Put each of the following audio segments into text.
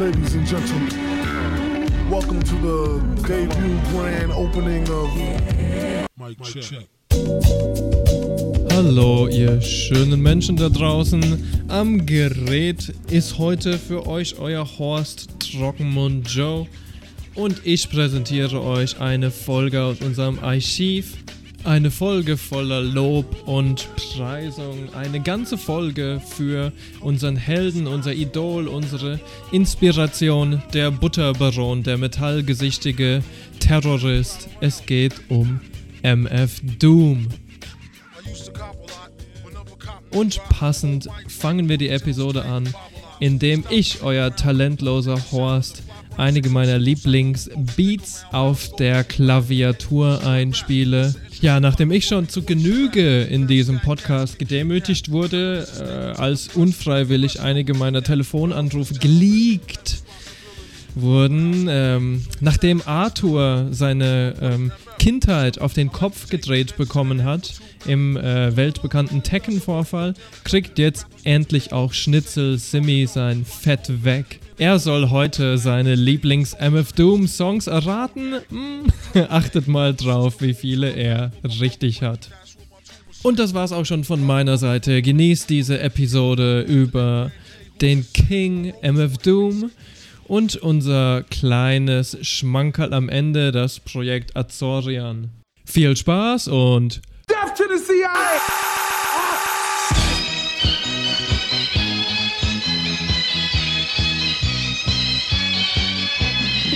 Ladies and gentlemen, welcome to the debut grand opening of Mike Check. Hallo, ihr schönen Menschen da draußen. Am Gerät ist heute für euch euer Horst Trockenmund Joe und ich präsentiere euch eine Folge aus unserem Archiv. Eine Folge voller Lob und Preisung. Eine ganze Folge für unseren Helden, unser Idol, unsere Inspiration, der Butterbaron, der metallgesichtige Terrorist. Es geht um MF Doom. Und passend fangen wir die Episode an, indem ich, euer talentloser Horst, einige meiner Lieblingsbeats auf der Klaviatur einspiele. Ja, nachdem ich schon zu Genüge in diesem Podcast gedemütigt wurde, äh, als unfreiwillig einige meiner Telefonanrufe geleakt wurden, ähm, nachdem Arthur seine ähm, Kindheit auf den Kopf gedreht bekommen hat im äh, weltbekannten Tekken-Vorfall, kriegt jetzt endlich auch Schnitzel Simi sein Fett weg. Er soll heute seine Lieblings-MF Doom-Songs erraten. Hm, achtet mal drauf, wie viele er richtig hat. Und das war's auch schon von meiner Seite. Genießt diese Episode über den King MF Doom und unser kleines Schmankerl am Ende, das Projekt Azorian. Viel Spaß und Death to the CIA!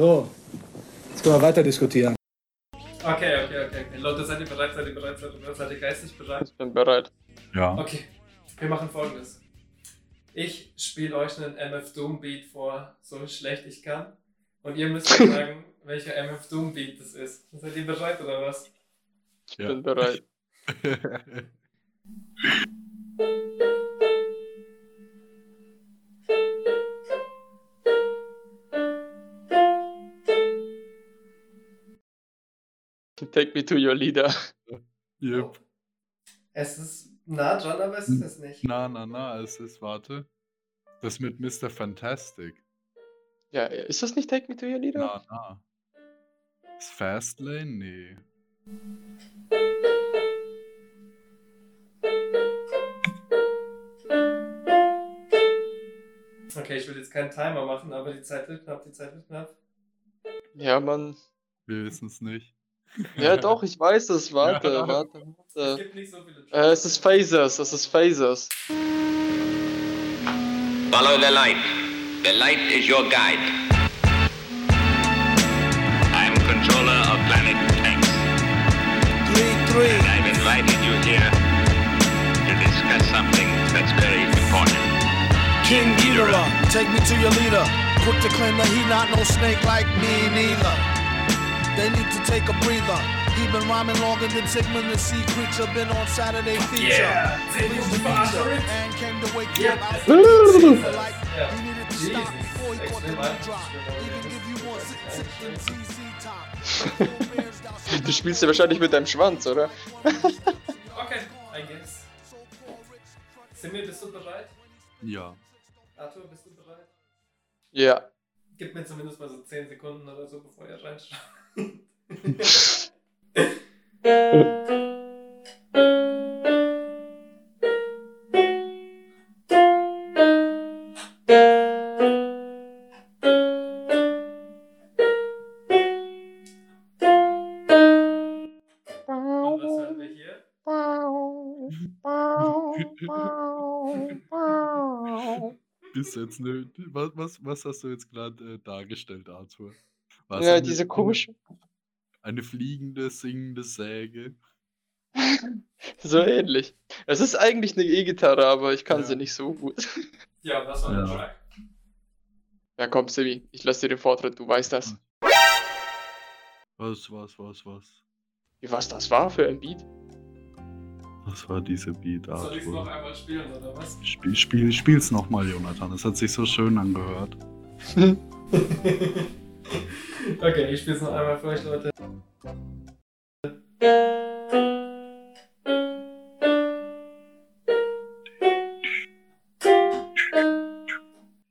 So, jetzt können wir weiter diskutieren. Okay, okay, okay, okay. Leute, seid ihr bereit? Seid ihr bereit? Seid ihr bereit? Seid ihr geistig bereit? Ich bin bereit. Ja. Okay, wir machen folgendes. Ich spiele euch einen MF Doom Beat vor, so schlecht ich kann. Und ihr müsst mir sagen, welcher MF Doom Beat das ist. Seid ihr bereit oder was? Ich bin bereit. Take me to your leader. Yep. Es ist nah dran, aber es ist es nicht. Na, na, na, es ist, warte. Das mit Mr. Fantastic. Ja, ist das nicht Take me to your leader? Na, na. Ist Fastlane? Nee. Okay, ich will jetzt keinen Timer machen, aber die Zeit wird knapp, die Zeit wird knapp. Ja, Mann. Wir wissen es nicht. Ja, doch, ich weiß es. Warte, Ja. warte, Es warte. gibt nicht so viele Äh, es ist Phasers, es ist Phasers. Follow the light. The light is your guide. I'm controller of planet X. And I've invited you here to discuss something that's very important. King Ghidorah, take me to your leader. Quick to claim that he not no snake like me neither. They need to take a breather. He been rhyming longer than Sigmund the Sea Creature. Been on Saturday feature. Yeah. And came to wake you up out of the like Yeah. he needed to Jesus. stop before he caught the new drop. Even give you one sit, sit, and CC top. Du spielst ja wahrscheinlich mit deinem Schwanz, oder? Okay, I guess. Simir, bist du bereit? Ja. Arthur, bist du bereit? Ja. Gib mir zumindest mal so 10 Sekunden oder so, bevor ihr reinschaut. Bis jetzt ne, was, was, was hast du jetzt gerade äh, dargestellt, Arthur? Was Ja, eine- diese komische. Eine fliegende, singende Säge. So ähnlich. Es ist eigentlich eine E-Gitarre, aber ich kann Ja. sie nicht so gut. Ja, was war Ja. der Track? Ja, komm, Sibi, ich lasse dir den Vortritt, du weißt das. Was, was, was, was? Wie was das war für ein Beat? Was war diese Beat Soll ich es noch einmal spielen, oder was? Spiel, spiel, spiel's nochmal, Jonathan. Es hat sich so schön angehört. okay, ich spiel's noch einmal für euch, Leute.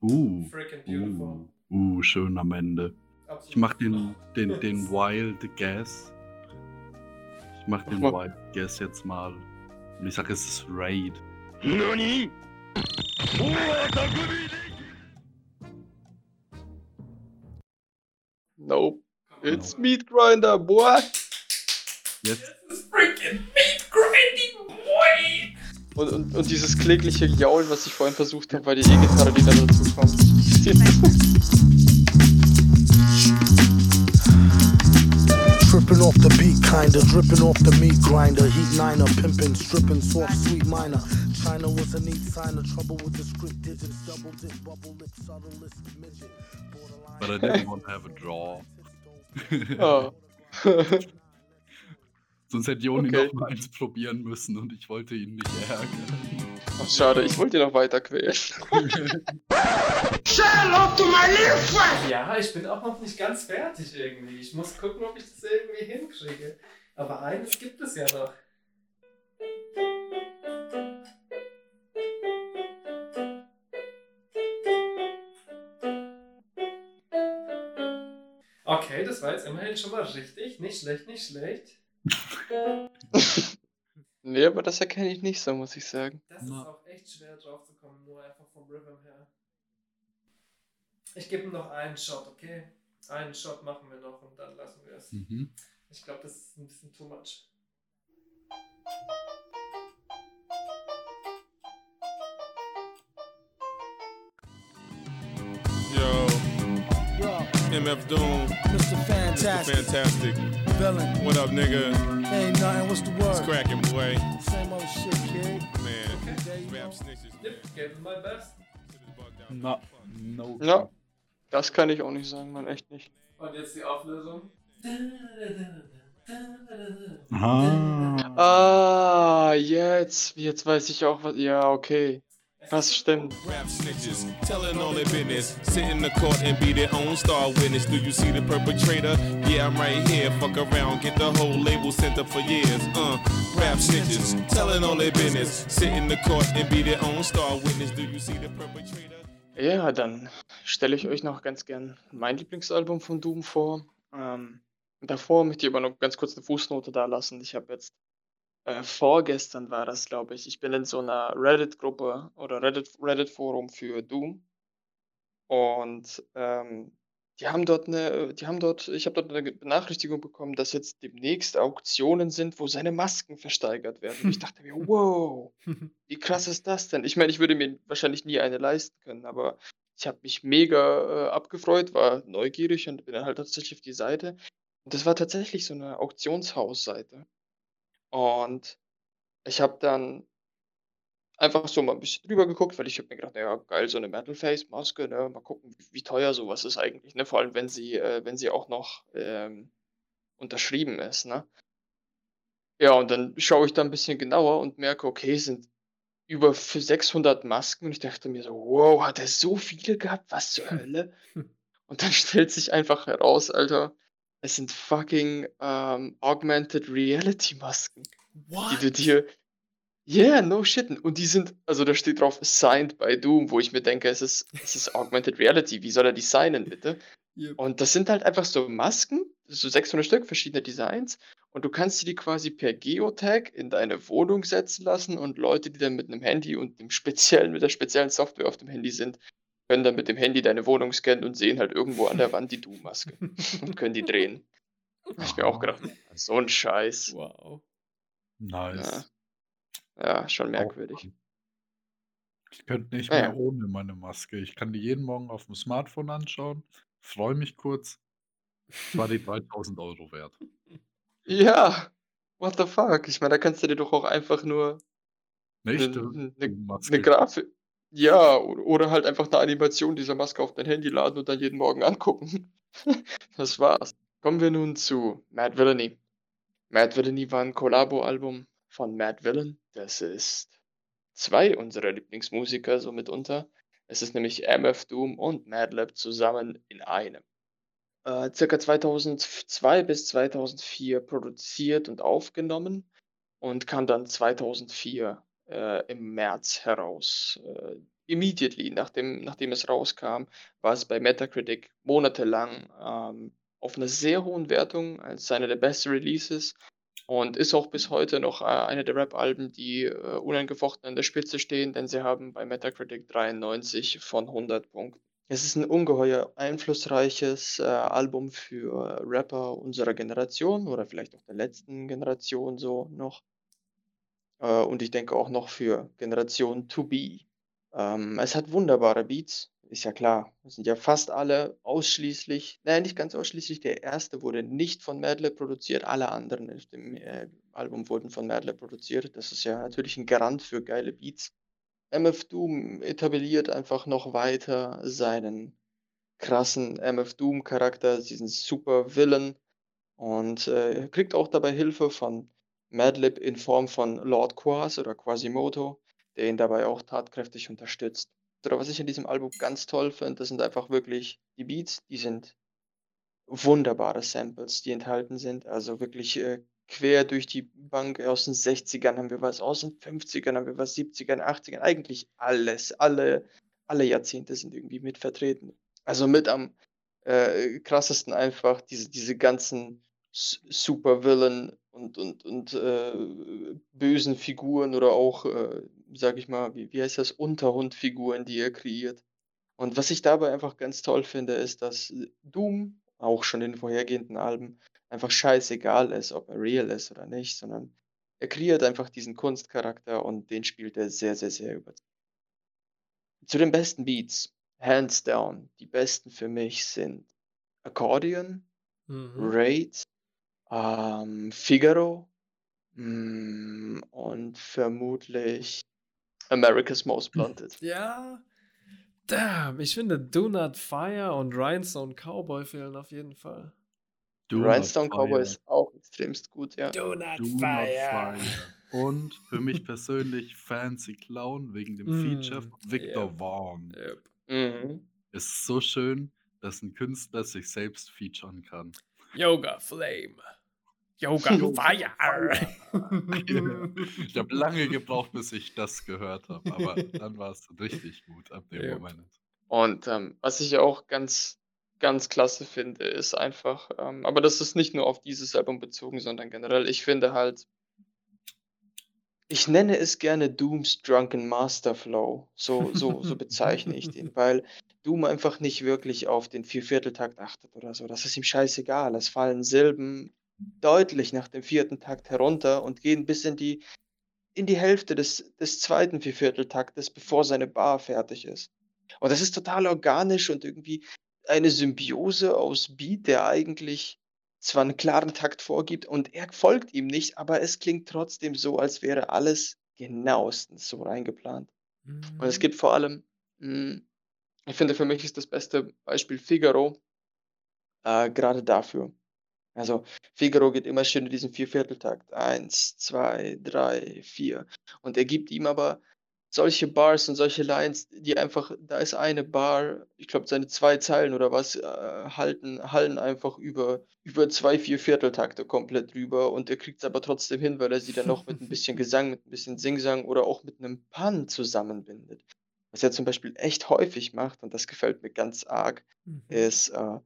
Uh, Freaking beautiful. uh, uh, schön am Ende. Absolut. Ich mach den, den, den Wild Guess. Ich mach den Mach. Wild Guess jetzt mal. Und ich sag, es ist Raid. Nope. It's Meat Grinder, boy! Jetzt. Freaking meat grinding boy! Und, und, und dieses klägliche Jaulen, was ich vorhin versucht habe, war die E-Gitarre, die da dazu kommt. Tripping off the beat, kinda dripping off the meat grinder. Heat niner, pimping, stripping, soft, sweet minor. China was a neat sign of trouble with the script digits. Double dip, bubble lip, subtlest midget. But I didn't want to have a draw. Oh. Sonst hätte Joni Okay. noch mal eins probieren müssen und ich wollte ihn nicht ärgern. Ach, schade, ich wollte ihn noch weiter quälen. Ja, ich bin auch noch nicht ganz fertig irgendwie. Ich muss gucken, ob ich das irgendwie hinkriege. Aber eines gibt es ja noch. Okay, das war jetzt immerhin schon mal richtig. Nicht schlecht, nicht schlecht. nee, aber das erkenne ich nicht so, muss ich sagen. Das ist auch echt schwer drauf zu kommen, nur einfach vom Rhythm her. Ich gebe ihm noch einen Shot, okay? Einen Shot machen wir noch und dann lassen wir es. Mhm. Ich glaube, das ist ein bisschen too much. MF Doom, Mr. Mr. Fantastic, Fantastic. villain. What up, nigga? Ain't nothing, what's the It's word? cracking, boy. Same old shit, kid. Man, rap snitches. Yep, gave him my best. Na, no. Ja, das kann ich auch nicht sagen, man, echt nicht. Und jetzt die Auflösung. Ah. Ah, jetzt, jetzt weiß ich auch was. Ja, okay. Das stimmt. Rap snitches, telling all their business. Sit in the court and be their own star witness. Do you see the perpetrator? Yeah, I'm right here. Fuck around, get the whole label sent up for years. Uh, rap snitches, telling all their business. Sit in the court and be their own star witness. Do you see the perpetrator? Ja, dann stelle ich euch noch ganz gern mein Lieblingsalbum von Doom vor. Ähm, davor möchte ich aber noch ganz kurz eine Fußnote da lassen. Ich habe jetzt äh, vorgestern war das, glaube ich. Ich bin in so einer Reddit-Gruppe oder Reddit- Reddit-Forum für Doom. Und ähm, die haben dort eine, die haben dort, ich habe dort eine Benachrichtigung bekommen, dass jetzt demnächst Auktionen sind, wo seine Masken versteigert werden. Und ich dachte mir, wow, wie krass ist das denn? Ich meine, ich würde mir wahrscheinlich nie eine leisten können, aber ich habe mich mega äh, abgefreut, war neugierig und bin dann halt tatsächlich auf die Seite. Und das war tatsächlich so eine Auktionshausseite. Und ich habe dann einfach so mal ein bisschen drüber geguckt, weil ich habe mir gedacht, ja, geil, so eine Metal Face Maske, ne? Mal gucken, wie, wie teuer sowas ist eigentlich, ne? Vor allem, wenn sie, äh, wenn sie auch noch ähm, unterschrieben ist, ne? Ja, und dann schaue ich da ein bisschen genauer und merke, okay, es sind über für 600 Masken und ich dachte mir so, wow, hat er so viele gehabt? Was zur Hölle? Und dann stellt sich einfach heraus, Alter, es sind fucking ähm, Augmented Reality Masken, die du dir. Yeah, no shit. Und die sind, also da steht drauf, signed by Doom, wo ich mir denke, es ist, es ist Augmented Reality. Wie soll er die signen, bitte? Und das sind halt einfach so Masken, so 600 Stück, verschiedene Designs. Und du kannst dir die quasi per Geotag in deine Wohnung setzen lassen und Leute, die dann mit einem Handy und dem speziellen, mit der speziellen Software auf dem Handy sind, können dann mit dem Handy deine Wohnung scannen und sehen halt irgendwo an der Wand die Doom-Maske und können die drehen. Hab ich mir auch gedacht, so ein Scheiß. Wow. Nice. Ja, ja schon merkwürdig. Ich könnte nicht mehr ja. ohne meine Maske. Ich kann die jeden Morgen auf dem Smartphone anschauen, freue mich kurz war die 3000 Euro wert. Ja, what the fuck? Ich meine, da kannst du dir doch auch einfach nur Nicht? 'ne 'ne 'ne. Grafik ja, oder halt einfach 'ne Animation dieser Maske auf dein Handy laden und dann jeden Morgen angucken. Das war's. Kommen wir nun zu Mad Villainy. Mad Villainy war 'n Kollabo-Album von Madvillain. Das ist 2 unserer Lieblingsmusiker so mitunter. Es ist nämlich MF Doom und Madlib zusammen in einem. Äh, circa 2002 bis 2004 produziert und aufgenommen und kam dann 2004, äh, im März heraus. Äh, immediately nachdem nachdem es rauskam, war es bei Metacritic monatelang, ähm, auf 'ner sehr hohen Wertung als einer der besten Releases und ist auch bis heute noch, äh, eine der Rap-Alben, die, äh, unangefochten an der Spitze stehen, denn sie haben bei Metacritic 93 von 100 Punkten. Es ist 'n ungeheuer einflussreiches, äh, Album für Rapper unserer Generation oder vielleicht auch der letzten Generation so noch. Äh, und ich denke auch noch für Generation to be. Ähm, es hat wunderbare Beats, ist ja klar. Das sind ja fast alle ausschließlich nein, nicht ganz ausschließlich, der erste wurde nicht von Madlib produziert, alle anderen auf dem, äh, Album wurden von Madlib produziert. Das ist ja natürlich 'n Garant für geile Beats. MF Doom etabliert einfach noch weiter seinen krassen MF Doom-Charakter, diesen Super-Villain und, äh, kriegt auch dabei Hilfe von Madlib in Form von Lord Quas oder Quasimoto, der ihn dabei auch tatkräftig unterstützt. Oder was ich an diesem Album ganz toll finde, das sind einfach wirklich die Beats, die sind wunderbare Samples, die enthalten sind. Also wirklich, äh, quer durch die Bank. Aus den 60ern haben wir was, aus den 50ern haben wir was, 70ern, 80ern, eigentlich alles. Alle alle Jahrzehnte sind irgendwie mit vertreten. Also mit am, äh, krassesten einfach diese diese ganzen Supervillain und und und, äh, bösen Figuren oder auch, äh, sage ich mal, wie wie heißt das, Unterhund-Figuren, die er kreiert. Und was ich dabei einfach ganz toll finde, ist, dass Doom, auch schon in den vorhergehenden Alben, einfach scheißegal ist, ob er real ist oder nicht, sondern er kreiert einfach diesen Kunstcharakter und den spielt er sehr, sehr, sehr über Zu den besten Beats, hands down, die besten für mich sind Accordion, Mhm. Raid, ähm, Figaro, hm, und vermutlich America's Most Wanted. Ja. Damn, ich finde Do Not Fire und Rhinestone Cowboy fehlen auf jeden Fall. Do Rhinestone Cowboy Fire. ist auch extremst gut, ja. Do Not Do Not Fire. Fire. Und für mich persönlich Fancy Clown wegen dem Feature Mm, von Victor yep. Vaughn. Yep. Mhm. Ist so schön, dass 'n Künstler sich selbst featuren kann. Yoga Flame. Yoga Fire. Ich habe lange gebraucht, bis ich das gehört habe, aber dann war's richtig gut ab dem Yep. Moment. Und, ähm, was ich auch ganz, ganz klasse finde, ist einfach, ähm aber das ist nicht nur auf dieses Album bezogen, sondern generell, ich finde halt ich nenne es gerne Dooms Drunken Master Flow. So so so bezeichne ich den, weil Doom einfach nicht wirklich auf den Viervierteltakt achtet oder so. Das ist ihm scheißegal. Es fallen Silben deutlich nach dem 4. Takt herunter und gehen bis in die in die Hälfte des des 2. Viervierteltaktes, bevor seine Bar fertig ist. Und das ist total organisch und irgendwie eine Symbiose aus Beat, der eigentlich zwar 'n klaren Takt vorgibt und er folgt ihm nicht, aber es klingt trotzdem so, als wäre alles genauestens so reingeplant. Und es Mhm. gibt vor allem hm, ich finde, für mich ist das beste Beispiel Figaro äh, grade dafür. Also, Figaro geht immer schön in diesen Viervierteltakt. 1, 2, 3, 4. Und er gibt ihm aber solche Bars und solche Lines, die einfach da ist eine Bar, ich glaube, seine 2 Zeilen oder was, äh, halten hallen einfach über über 2 Viervierteltakte komplett drüber und er kriegt's aber trotzdem hin, weil er sie dann noch mit 'n bisschen Gesang, mit 'n bisschen Singsang oder auch mit 'nem Pun zusammenbindet. Was er zum Beispiel echt häufig macht, und das gefällt mir ganz arg, Mhm. ist, äh,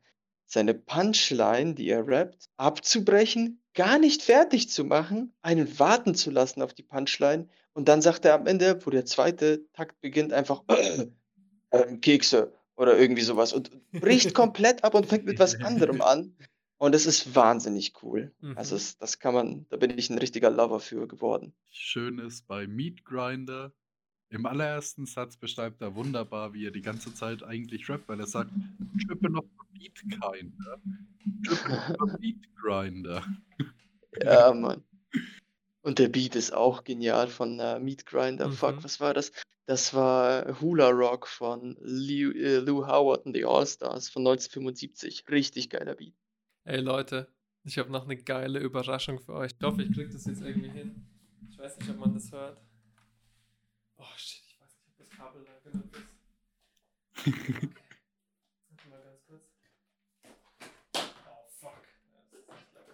seine Punchline, die er rappt, abzubrechen, gar nicht fertig zu machen, einen warten zu lassen auf die Punchline und dann sagt er am Ende, wo der 2. Takt beginnt, einfach: „Ähm, Kekse“ oder irgendwie so was und bricht komplett ab und fängt mit was anderem an. Und es ist wahnsinnig cool. Also, Mhm. es das kann man da bin ich 'n richtiger Lover für geworden. Schön ist bei Meat Grinder, im allerersten Satz beschreibt er wunderbar, wie er die ganze Zeit eigentlich rappt, weil er sagt: „Trippin' off the beat Finder. Triple Beat Grinder. Ja, Mann. Und der Beat ist auch genial von äh, Meat Grinder. Fuck, Mhm. was war das? Das war Hula Rock von Lou, äh, Lou Howard und die All-Stars von 1975. Richtig geiler Beat. Ey Leute, ich habe noch eine geile Überraschung für euch. Ich hoffe, ich krieg das jetzt irgendwie hin. Ich weiß nicht, ob man das hört. Oh shit, ich weiß nicht, ob das Kabel lang genug ist. Okay. Warte mal ganz kurz. Oh fuck. Ja, das ist nicht lang.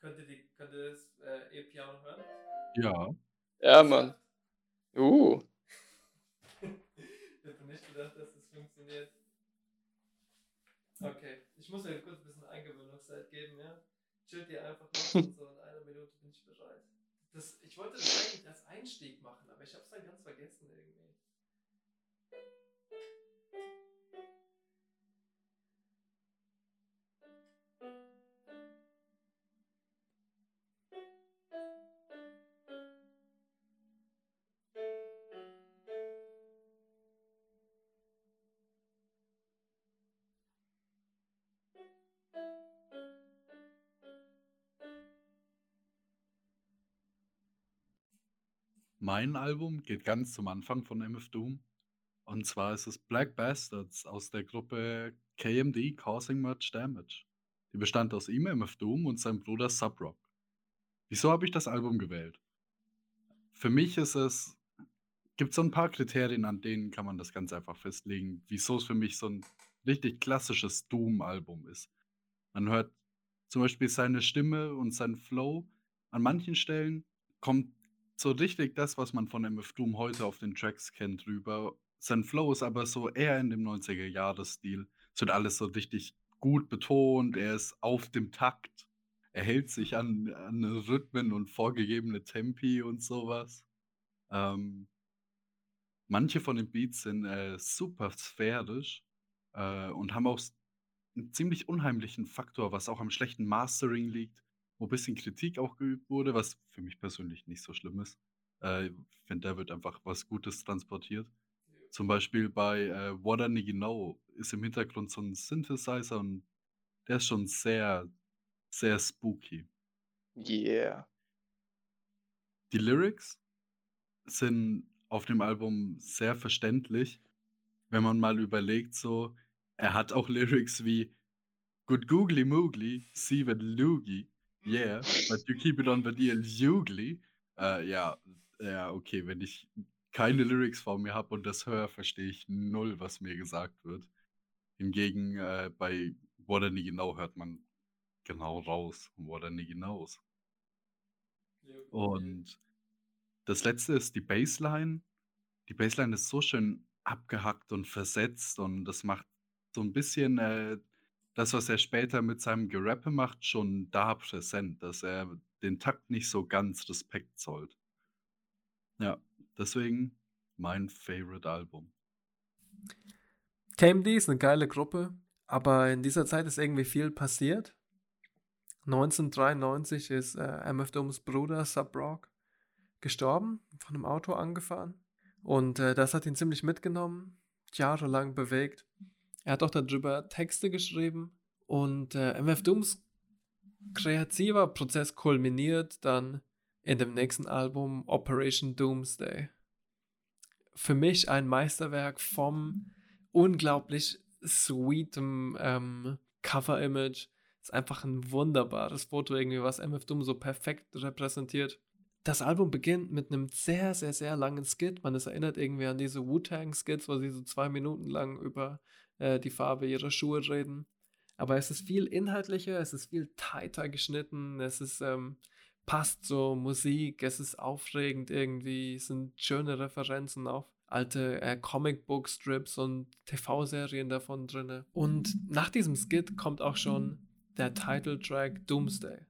Könnt, ihr die, könnt ihr das äh, E-Piano hören? Ja. Ja, Mann. Uh. Ich hätte nicht gedacht, dass das funktioniert. Okay, ich muss euch kurz ein bisschen Eingewöhnungszeit geben, ja? Chillt ihr einfach noch und so in einer Minute bin ich bereit. Das, ich wollte das eigentlich als Einstieg machen, aber ich hab's dann ganz vergessen Mein Album geht ganz zum Anfang von MF Doom. Und zwar ist es Black Bastards aus der Gruppe KMD Causing Much Damage. Die bestand aus ihm, MF Doom, und seinem Bruder Subrock. Wieso habe ich das Album gewählt? Für mich ist es, gibt so ein paar Kriterien, an denen kann man das ganz einfach festlegen, wieso es für mich so ein richtig klassisches Doom-Album ist. Man hört zum Beispiel seine Stimme und seinen Flow. An manchen Stellen kommt so richtig das, was man von MF Doom heute auf den Tracks kennt, rüber. Sein Flow ist aber so eher in dem 90er-Jahres-Stil. Es wird alles so richtig gut betont, er ist auf dem Takt. Er hält sich an, an Rhythmen und vorgegebene Tempi und sowas. Ähm, manche von den Beats sind äh, super sphärisch äh, und haben auch einen ziemlich unheimlichen Faktor, was auch am schlechten Mastering liegt, wo ein bisschen Kritik auch geübt wurde, was für mich persönlich nicht so schlimm ist. Äh, ich finde, da wird einfach was Gutes transportiert. Zum Beispiel bei äh, What I Know ist im Hintergrund so ein Synthesizer und der ist schon sehr, sehr spooky. Yeah. Die Lyrics sind auf dem Album sehr verständlich, wenn man mal überlegt, so, er hat auch Lyrics wie Good googly moogly, see that loogie, yeah, but you keep it on the deal ugly. Äh, ja, ja, okay, wenn ich keine Lyrics vor mir habe und das höre, verstehe ich null, was mir gesagt wird. Hingegen äh, bei What I Need Genau hört man genau raus, What I Need Knows. Und das letzte ist die Bassline. Die Bassline ist so schön abgehackt und versetzt und das macht so ein bisschen äh, das, was er später mit seinem Gerappe macht, schon da präsent, dass er den Takt nicht so ganz Respekt zollt. Ja, deswegen mein Favorite Album. KMD ist eine geile Gruppe, aber in dieser Zeit ist irgendwie viel passiert. 1993 ist äh, MF Dooms Bruder Subrock gestorben, von einem Auto angefahren. Und äh, das hat ihn ziemlich mitgenommen, jahrelang bewegt. Er hat auch darüber Texte geschrieben und äh, MF Dooms kreativer Prozess kulminiert dann in dem nächsten Album Operation Doomsday. Für mich ein Meisterwerk vom unglaublich sweetem ähm, Cover-Image. Ist einfach ein wunderbares Foto, irgendwie, was MF Doom so perfekt repräsentiert. Das Album beginnt mit einem sehr, sehr, sehr langen Skit. Man ist erinnert irgendwie an diese Wu-Tang-Skits, wo sie so zwei Minuten lang über äh, die Farbe ihrer Schuhe reden. Aber es ist viel inhaltlicher, es ist viel tighter geschnitten, es ist, ähm, passt so Musik, es ist aufregend irgendwie, es sind schöne Referenzen auf alte äh, Comicbook-Strips und TV-Serien davon drin. Und nach diesem Skit kommt auch schon der Titeltrack Doomsday.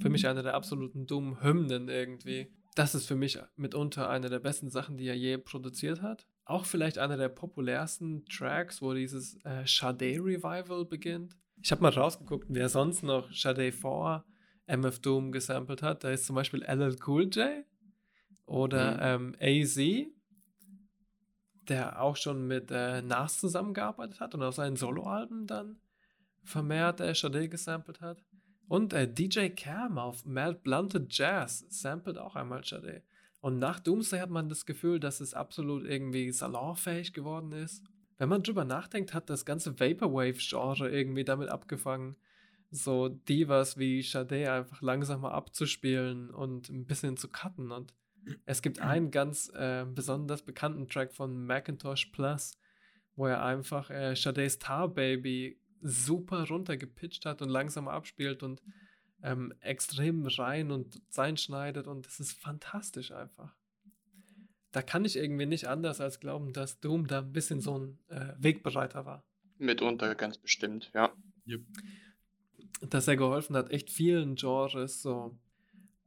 Für mich eine der absoluten Doom-Hymnen irgendwie. Das ist für mich mitunter eine der besten Sachen, die er je produziert hat. Auch vielleicht einer der populärsten Tracks, wo dieses äh, Sade Revival beginnt. Ich habe mal rausgeguckt, wer sonst noch Sade 4 MF Doom gesampelt hat. Da ist zum Beispiel LL Cool J oder ähm, AZ der auch schon mit äh, Nas zusammengearbeitet hat und auf seinen Soloalben dann vermehrt äh, Sade gesampelt hat. Und äh, DJ Cam auf Mad Blunted Jazz samplet auch einmal Sade. Und nach Doomsday hat man das Gefühl, dass es absolut irgendwie salonfähig geworden ist. Wenn man drüber nachdenkt, hat das ganze Vaporwave-Genre irgendwie damit abgefangen, so Divas wie Sade einfach langsamer abzuspielen und ein bisschen zu cutten. Und es gibt einen ganz äh, besonders bekannten Track von Macintosh Plus, wo er einfach äh, Sades Tar Baby super runtergepitcht hat und langsam abspielt und ähm, extrem rein und sein schneidet und es ist fantastisch einfach. Da kann ich irgendwie nicht anders als glauben, dass Doom da ein bisschen so ein äh, Wegbereiter war. Mitunter ganz bestimmt, ja. Yep. Dass er geholfen hat, echt vielen Genres, so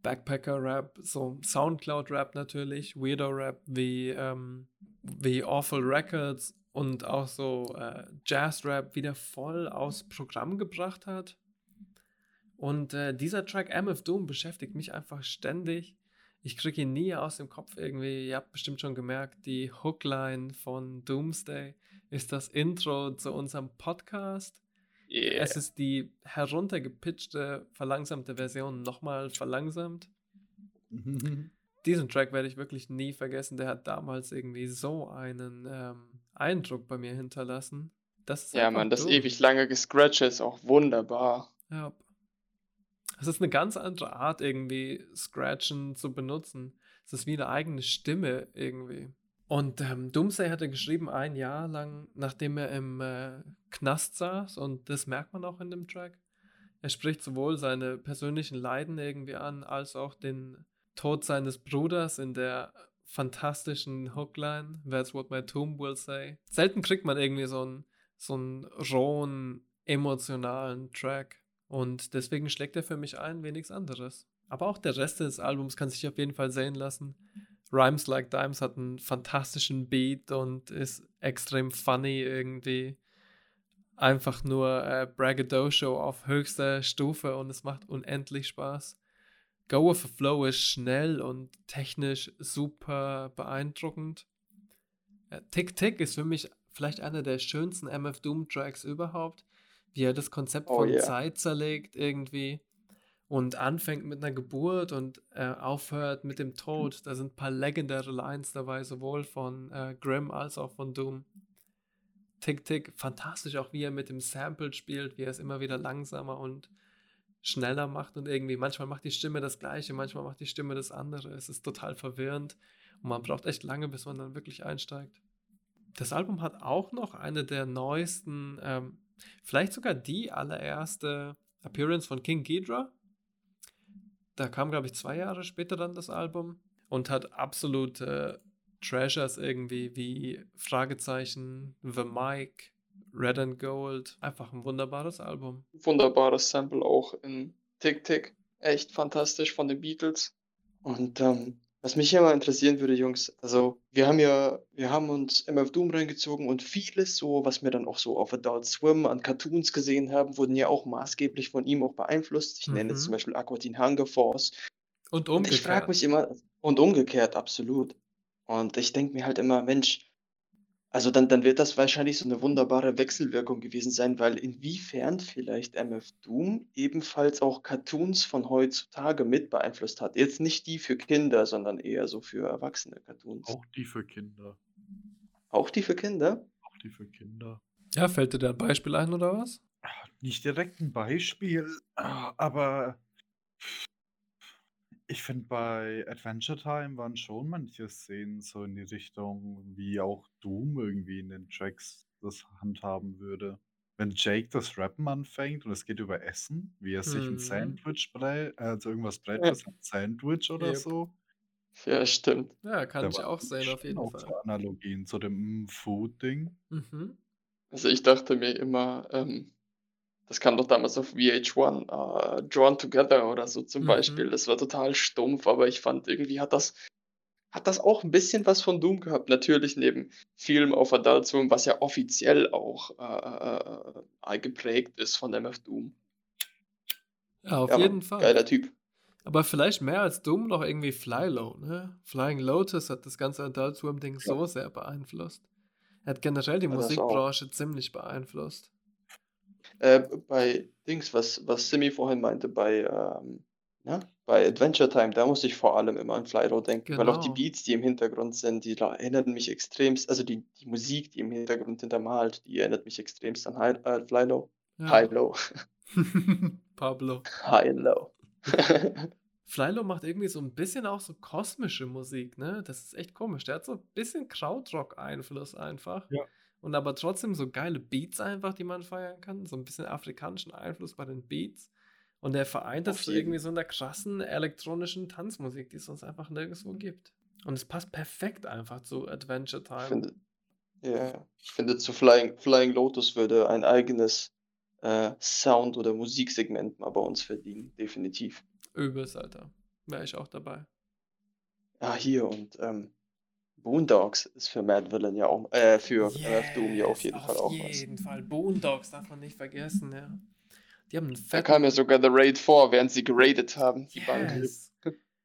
Backpacker-Rap, so Soundcloud-Rap natürlich, Weirdo-Rap wie, ähm, wie Awful Records und auch so äh, Jazz-Rap wieder voll aus Programm gebracht hat. Und äh, dieser Track MF Doom beschäftigt mich einfach ständig. Ich kriege ihn nie aus dem Kopf irgendwie. Ihr habt bestimmt schon gemerkt, die Hookline von Doomsday ist das Intro zu unserem Podcast. Yeah. Es ist die heruntergepitchte, verlangsamte Version nochmal verlangsamt. Diesen Track werde ich wirklich nie vergessen. Der hat damals irgendwie so einen ähm, Eindruck bei mir hinterlassen. Ja, man, das ewig lange Gescratche ist auch wunderbar. Ja. Es ist eine ganz andere Art, irgendwie Scratchen zu benutzen. Es ist wie eine eigene Stimme irgendwie. Und ähm, Doomsday hatte geschrieben, ein Jahr lang, nachdem er im äh, Knast saß, und das merkt man auch in dem Track. Er spricht sowohl seine persönlichen Leiden irgendwie an, als auch den Tod seines Bruders in der fantastischen Hookline, That's what my tomb will say. Selten kriegt man irgendwie so einen, so einen rohen, emotionalen Track. Und deswegen schlägt er für mich ein wie anderes. Aber auch der Rest des Albums kann sich auf jeden Fall sehen lassen. Rhymes Like Dimes hat einen fantastischen Beat und ist extrem funny irgendwie. Einfach nur äh, Braggadocio auf höchster Stufe und es macht unendlich Spaß. Go with the Flow ist schnell und technisch super beeindruckend. Äh, Tick Tick ist für mich vielleicht einer der schönsten MF Doom Tracks überhaupt, wie er das Konzept Oh von yeah. Zeit zerlegt irgendwie und anfängt mit einer Geburt und äh, aufhört mit dem Tod. Da sind ein paar legendäre Lines dabei, sowohl von äh, Grimm als auch von Doom. Tick Tick, fantastisch auch, wie er mit dem Sample spielt, wie er es immer wieder langsamer und schneller macht und irgendwie manchmal macht die Stimme das gleiche, manchmal macht die Stimme das andere. Es ist total verwirrend und man braucht echt lange, bis man dann wirklich einsteigt. Das Album hat auch noch eine der neuesten, ähm, vielleicht sogar die allererste Appearance von King Ghidra. Da kam, glaube ich, zwei Jahre später dann das Album und hat absolute Treasures irgendwie wie Fragezeichen, The Mic, Red and Gold. Einfach ein wunderbares Album. Wunderbares Sample auch in Tick Tick. Echt fantastisch von den Beatles. Und ähm, was mich hier mal interessieren würde, Jungs, also wir haben ja, wir haben uns MF Doom reingezogen und vieles so, was wir dann auch so auf Adult Swim an Cartoons gesehen haben, wurden ja auch maßgeblich von ihm auch beeinflusst. Ich nenne jetzt Mhm. zum Beispiel Aqua Teen Hunger Force. Und Und ich frage umgekehrt. mich immer, und umgekehrt, absolut. Und ich denke mir halt immer, Mensch, also dann, dann wird das wahrscheinlich so eine wunderbare Wechselwirkung gewesen sein, weil inwiefern vielleicht MF Doom ebenfalls auch Cartoons von heutzutage mit beeinflusst hat. Jetzt nicht die für Kinder, sondern eher so für erwachsene Cartoons. Auch die für Kinder. Auch die für Kinder? Auch die für Kinder. Ja, fällt dir da ein Beispiel ein oder was? Nicht direkt ein Beispiel, aber ich finde, bei Adventure Time waren schon manche Szenen so in die Richtung, wie auch Doom irgendwie in den Tracks das handhaben würde. Wenn Jake das Rappen anfängt und es geht über Essen, wie er sich ein Mhm. Sandwich brät, also irgendwas brät Ja. sein Sandwich oder Yep. so. Ja, stimmt. Ja, kann Da ich auch sehen, auf jeden auch Fall. so Analogien zu dem mm, Food-Ding. Mhm. Also ich dachte mir immer, ähm, das kam doch damals auf VH1, äh, Drawn Together oder so zum Mhm. Beispiel. Das war total stumpf, aber ich fand irgendwie hat das, hat das auch ein bisschen was von Doom gehabt. Natürlich neben Film auf Adult Swim, was ja offiziell auch äh, äh, geprägt ist von MF Doom. Ja, auf Ja, jeden Fall. Geiler Typ. Aber vielleicht mehr als Doom noch irgendwie Fly Low, ne? Flying Lotus hat das ganze Adult Swim-Ding so sehr beeinflusst. Er hat generell die Ja. Musikbranche ziemlich beeinflusst. Äh, bei Dings, was, was Simi vorhin meinte, bei, ähm, na, bei Adventure Time, da muss ich vor allem immer an Flyro denken, weil auch die Genau. Beats, die im Hintergrund sind, die erinnern mich extremst, also die, die Musik, die im Hintergrund hintermalt, die erinnert mich extremst an Hi äh, Flylo. Ja. Hilo. Pablo. Hilo. Flylo macht irgendwie so ein bisschen auch so kosmische Musik, ne? Das ist echt komisch. Der hat so ein bisschen Krautrock-Einfluss einfach. Ja. Und aber trotzdem so geile Beats einfach, die man feiern kann. So ein bisschen afrikanischen Einfluss bei den Beats. Und der vereint das irgendwie so in der krassen elektronischen Tanzmusik, die es sonst einfach nirgendwo gibt. Und es passt perfekt einfach zu Adventure Ich Time. finde, ja, ich finde, zu Flying, Flying Lotus würde ein eigenes äh, Sound- oder Musiksegment mal bei uns verdienen, definitiv. Übelst, Alter. Wäre ich auch dabei. Ah, hier und ähm, Boondocks ist für Mad Villain ja auch, äh, für MF Doom ja auf jeden Fall auch Auf was. jeden Fall. Boondocks darf man nicht vergessen, ja. Die haben einen Da fetten kam ja sogar The Raid vor, während sie geradet haben, die Bank. Yes.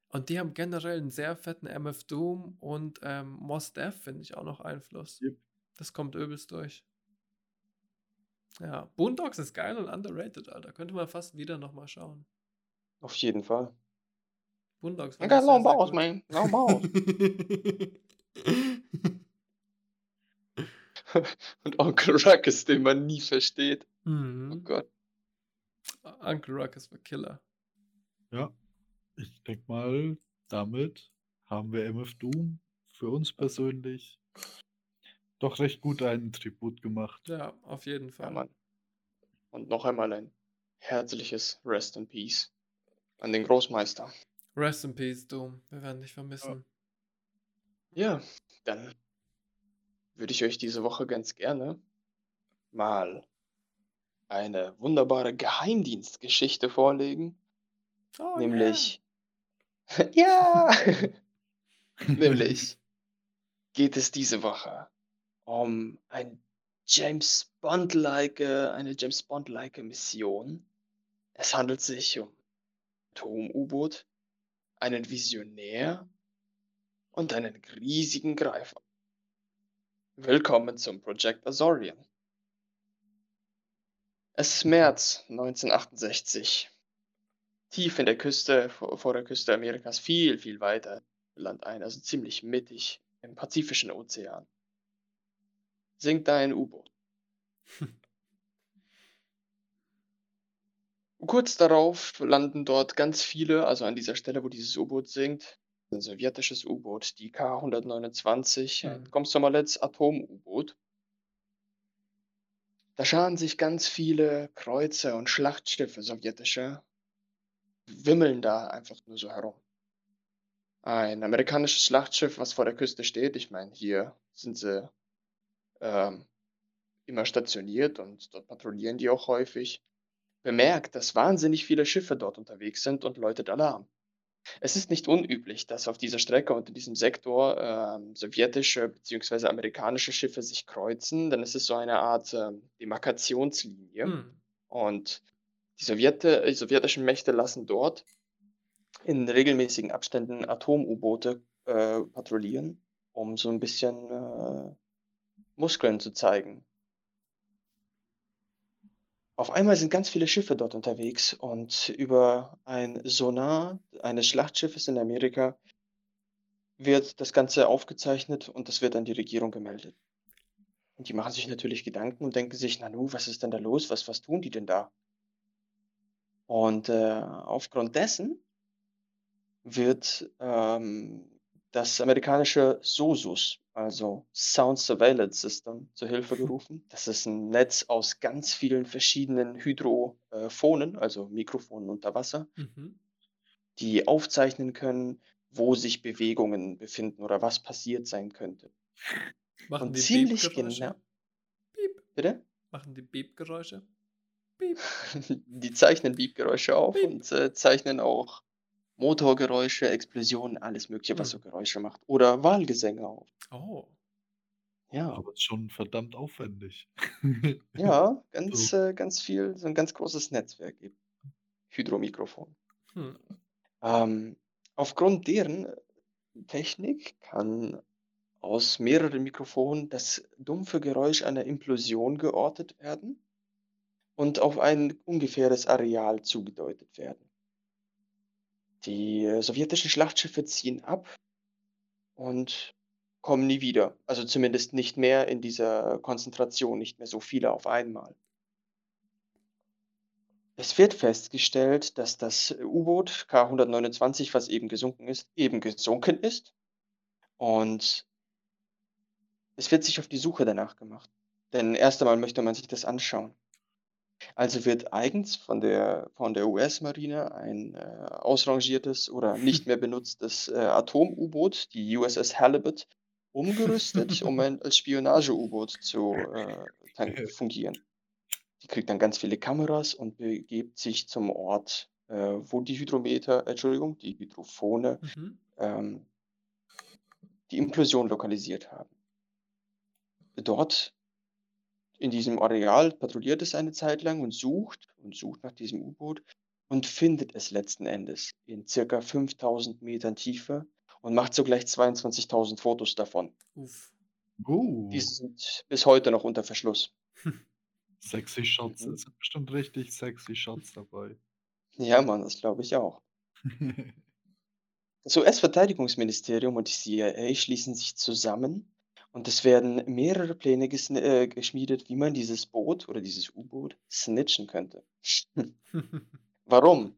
Und die haben generell einen sehr fetten MF Doom und ähm, Mos Def, finde ich, auch noch Einfluss. Yep. Das kommt übelst durch. Ja, Boondocks ist geil und underrated, Alter. Könnte man fast wieder nochmal schauen. Auf jeden Fall. Boondocks sehr balls, gut. man. Long balls. und Onkel Ruckus, den man nie versteht. Oh mhm. Gott. Uncle Ruckus war Killer. Ja, ich denke mal, damit haben wir MF Doom für uns persönlich doch recht gut einen Tribut gemacht. Ja, auf jeden Ja, Fall. Mann. Und noch einmal ein herzliches Rest in Peace an den Großmeister. Rest in Peace, Doom. Wir werden dich vermissen. Ja, dann würde ich euch diese Woche ganz gerne mal eine wunderbare Geheimdienstgeschichte vorlegen. Oh, nämlich, ja, nämlich geht es diese Woche um ein James Bond-like, eine James Bond-like Mission. Es handelt sich um ein Atom-U-Boot, einen Visionär und einen riesigen Greifer. Willkommen zum Project Azorian. Es ist März 1968. Tief in der Küste, vor, der Küste Amerikas, viel, viel weiter Land ein, also ziemlich mittig im Pazifischen Ozean. Sinkt da ein U-Boot. Kurz darauf landen dort ganz viele, also an dieser Stelle, wo dieses U-Boot sinkt, ein sowjetisches U-Boot, die K-129, ein Hm. Komsomolets Atom-U-Boot. Da scharen sich ganz viele Kreuzer und Schlachtschiffe sowjetische, wimmeln da einfach nur so herum. Ein amerikanisches Schlachtschiff, was vor der Küste steht, ich meine, hier sind sie ähm, immer stationiert und dort patrouillieren die auch häufig, bemerkt, dass wahnsinnig viele Schiffe dort unterwegs sind und läutet Alarm. Es ist nicht unüblich, dass auf dieser Strecke und in diesem Sektor ähm, sowjetische bzw. amerikanische Schiffe sich kreuzen, denn es ist so eine Art ähm, Demarkationslinie. Hm. Und die, Sowjete, die sowjetischen Mächte lassen dort in regelmäßigen Abständen Atom-U-Boote äh, patrouillieren, um so ein bisschen äh, Muskeln zu zeigen. Auf einmal sind ganz viele Schiffe dort unterwegs und über ein Sonar eines Schlachtschiffes in Amerika wird das Ganze aufgezeichnet und das wird an die Regierung gemeldet. Und die machen sich natürlich Gedanken und denken sich, Nanu, was ist denn da los? Was, was tun die denn da? Und äh, aufgrund dessen wird ähm, das amerikanische SOSUS, also Sound Surveillance System, zur Hilfe gerufen. Das ist ein Netz aus ganz vielen verschiedenen Hydrophonen, also Mikrofonen unter Wasser, Mhm. die aufzeichnen können, wo sich Bewegungen befinden oder was passiert sein könnte. Machen Und die ziemlich Beep-Geräusche? genau. Piep. Bitte? Machen die Beep-Geräusche? Piep. Die zeichnen Beep-Geräusche auf und äh, zeichnen auch Motorgeräusche, Explosionen, alles Mögliche, was Hm. so Geräusche macht. Oder Wahlgesänge auf. Oh. Ja, Aber ist schon verdammt aufwendig. ja, ganz, äh, ganz viel, so ein ganz großes Netzwerk eben. Hydromikrofon. Hm. Ähm, aufgrund deren Technik kann aus mehreren Mikrofonen das dumpfe Geräusch einer Implosion geortet werden und auf ein ungefähres Areal zugedeutet werden. Die äh, sowjetischen Schlachtschiffe ziehen ab und kommen nie wieder. Also zumindest nicht mehr in dieser Konzentration, nicht mehr so viele auf einmal. Es wird festgestellt, dass das U-Boot K129, was eben gesunken ist, eben gesunken ist. Und es wird sich auf die Suche danach gemacht. Denn erst einmal möchte man sich das anschauen. Also wird eigens von der, von der US-Marine ein äh, ausrangiertes oder nicht mehr benutztes äh, Atom-U-Boot, die USS Halibut, umgerüstet, um ein, als Spionage-U-Boot zu äh, fungieren. Die kriegt dann ganz viele Kameras und begibt sich zum Ort, äh, wo die Hydrometer, Entschuldigung, die Hydrophone Mhm. ähm, die Implosion lokalisiert haben. Dort in diesem Areal patrouilliert es eine Zeit lang und sucht und sucht nach diesem U-Boot und findet es letzten Endes in circa 5000 Metern Tiefe und macht sogleich 22.000 Fotos davon. Uff. Uh, Die sind bis heute noch unter Verschluss. sexy Shots. Mhm. Es sind bestimmt richtig sexy Shots dabei. Ja, Mann, das glaube ich auch. Das US-Verteidigungsministerium und die CIA schließen sich zusammen und es werden mehrere Pläne äh, geschmiedet, wie man dieses Boot oder dieses U-Boot snitchen könnte. Warum?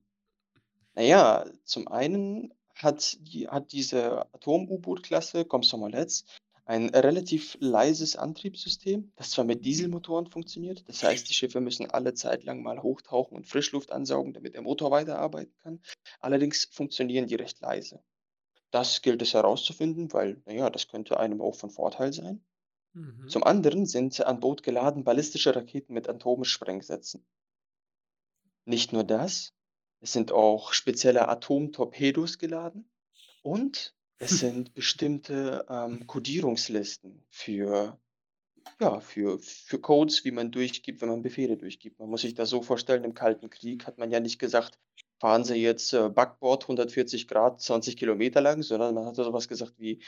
Naja, zum einen hat, die, hat diese Atom-U-Boot-Klasse Komsomolets ein relativ leises Antriebssystem, das zwar mit Dieselmotoren funktioniert, das heißt, die Schiffe müssen alle Zeit lang mal hochtauchen und Frischluft ansaugen, damit der Motor weiterarbeiten kann. Allerdings funktionieren die recht leise. Das gilt es herauszufinden, weil, naja, das könnte einem auch von Vorteil sein. Mhm. Zum anderen sind an Bord geladen ballistische Raketen mit Atomsprengsätzen. Nicht nur das, es sind auch spezielle Atomtorpedos geladen und es sind bestimmte ähm, Codierungslisten für, ja, für, für Codes, wie man durchgibt, wenn man Befehle durchgibt. Man muss sich das so vorstellen, im Kalten Krieg hat man ja nicht gesagt, fahren Sie jetzt äh, Backbord 140 Grad, 20 Kilometer lang, sondern man hat sowas gesagt wie,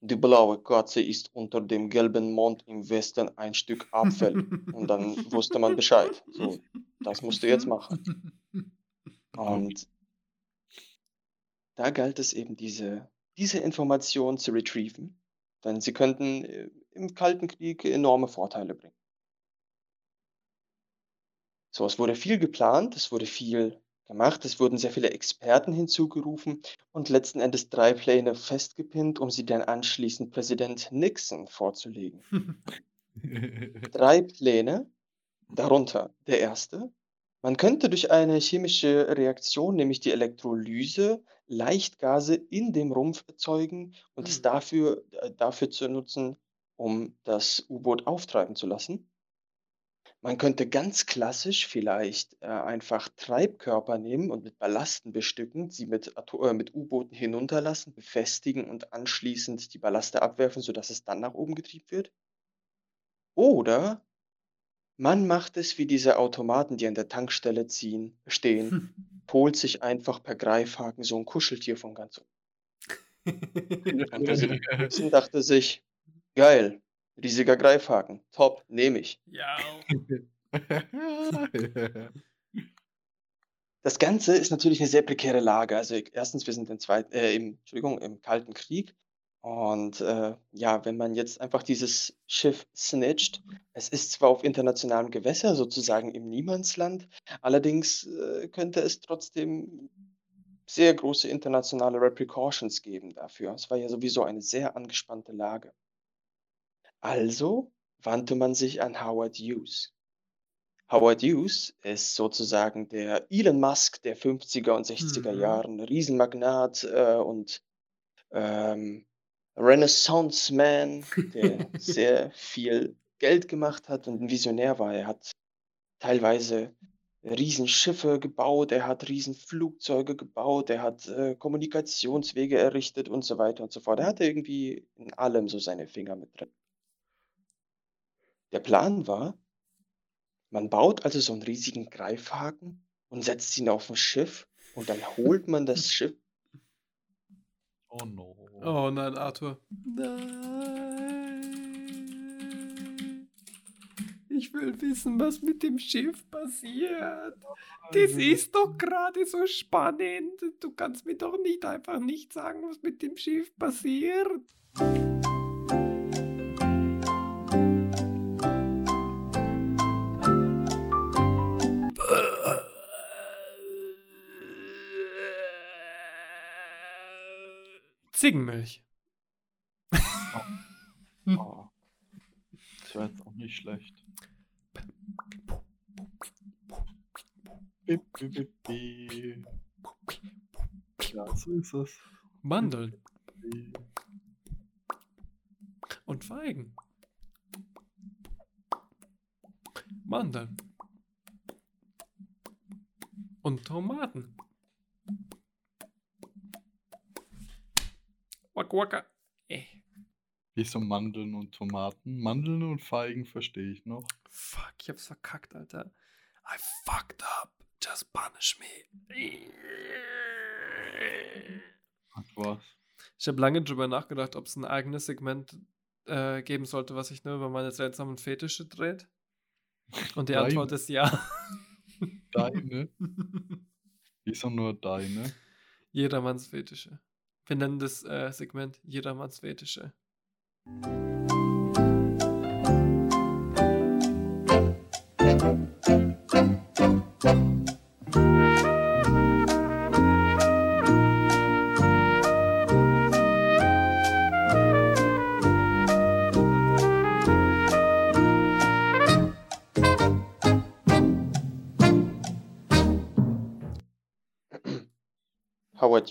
die blaue Katze ist unter dem gelben Mond im Westen ein Stück Apfel. Und dann wusste man Bescheid. So, das musst du jetzt machen. Und da galt es eben, diese, diese Information zu retrieven, denn sie könnten äh, im Kalten Krieg enorme Vorteile bringen. So, es wurde viel geplant, es wurde viel gemacht, es wurden sehr viele Experten hinzugerufen und letzten Endes drei Pläne festgepinnt, um sie dann anschließend Präsident Nixon vorzulegen. Drei Pläne, darunter der erste. Man könnte durch eine chemische Reaktion, nämlich die Elektrolyse, Leichtgase in dem Rumpf erzeugen und es Mhm. dafür, äh, dafür zu nutzen, um das U-Boot auftreiben zu lassen. Man könnte ganz klassisch vielleicht äh, einfach Treibkörper nehmen und mit Ballasten bestücken, sie mit, Ato- äh, mit U-Booten hinunterlassen, befestigen und anschließend die Ballaste abwerfen, sodass es dann nach oben getrieben wird. Oder man macht es wie diese Automaten, die an der Tankstelle ziehen, stehen, holt sich einfach per Greifhaken so ein Kuscheltier von ganz oben. Und Präsident Nixon dachte sich, geil, riesiger Greifhaken, top, nehme ich. ja. Das Ganze ist natürlich eine sehr prekäre Lage. Also erstens, wir sind im, Zweit äh, im, Entschuldigung, im Kalten Krieg. Und äh, ja, wenn man jetzt einfach dieses Schiff snitcht, es ist zwar auf internationalem Gewässer, sozusagen im Niemandsland, allerdings äh, könnte es trotzdem sehr große internationale Repercussions geben dafür. Es war ja sowieso eine sehr angespannte Lage. Also wandte man sich an Howard Hughes. Howard Hughes ist sozusagen der Elon Musk der 50er und 60er Mhm. Jahre, ein Riesenmagnat äh, und ähm, Renaissance Man, der sehr viel Geld gemacht hat und ein Visionär war. Er hat teilweise Riesenschiffe gebaut, er hat Riesenflugzeuge gebaut, er hat äh, Kommunikationswege errichtet und so weiter und so fort. Er hatte irgendwie in allem so seine Finger mit drin. Der Plan war, man baut also so einen riesigen Greifhaken und setzt ihn auf ein Schiff und dann holt man das Schiff Oh no. Oh nein, Arthur. Nein. Ich will wissen, was mit dem Schiff passiert. Das ist doch gerade so spannend. Du kannst mir doch nicht einfach nicht sagen, was mit dem Schiff passiert. Ziegenmilch. Oh. Das wäre jetzt auch nicht schlecht. Ja, so ist es. Mandeln. Und Feigen. Mandeln. Und Tomaten. Waka waka. Äh. Wieso Mandeln und Tomaten? Mandeln und Feigen verstehe ich noch. Fuck, ich hab's verkackt, Alter. I fucked up. Just punish me. Ach was. Ich habe lange drüber nachgedacht, ob es ein eigenes Segment äh, geben sollte, was sich nur über meine seltsamen Fetische dreht. Und die Deine? Antwort ist ja. Deine? Wieso nur deine? Jedermanns Fetische. Wir nennen das äh, Segment Jedermanns Fetische.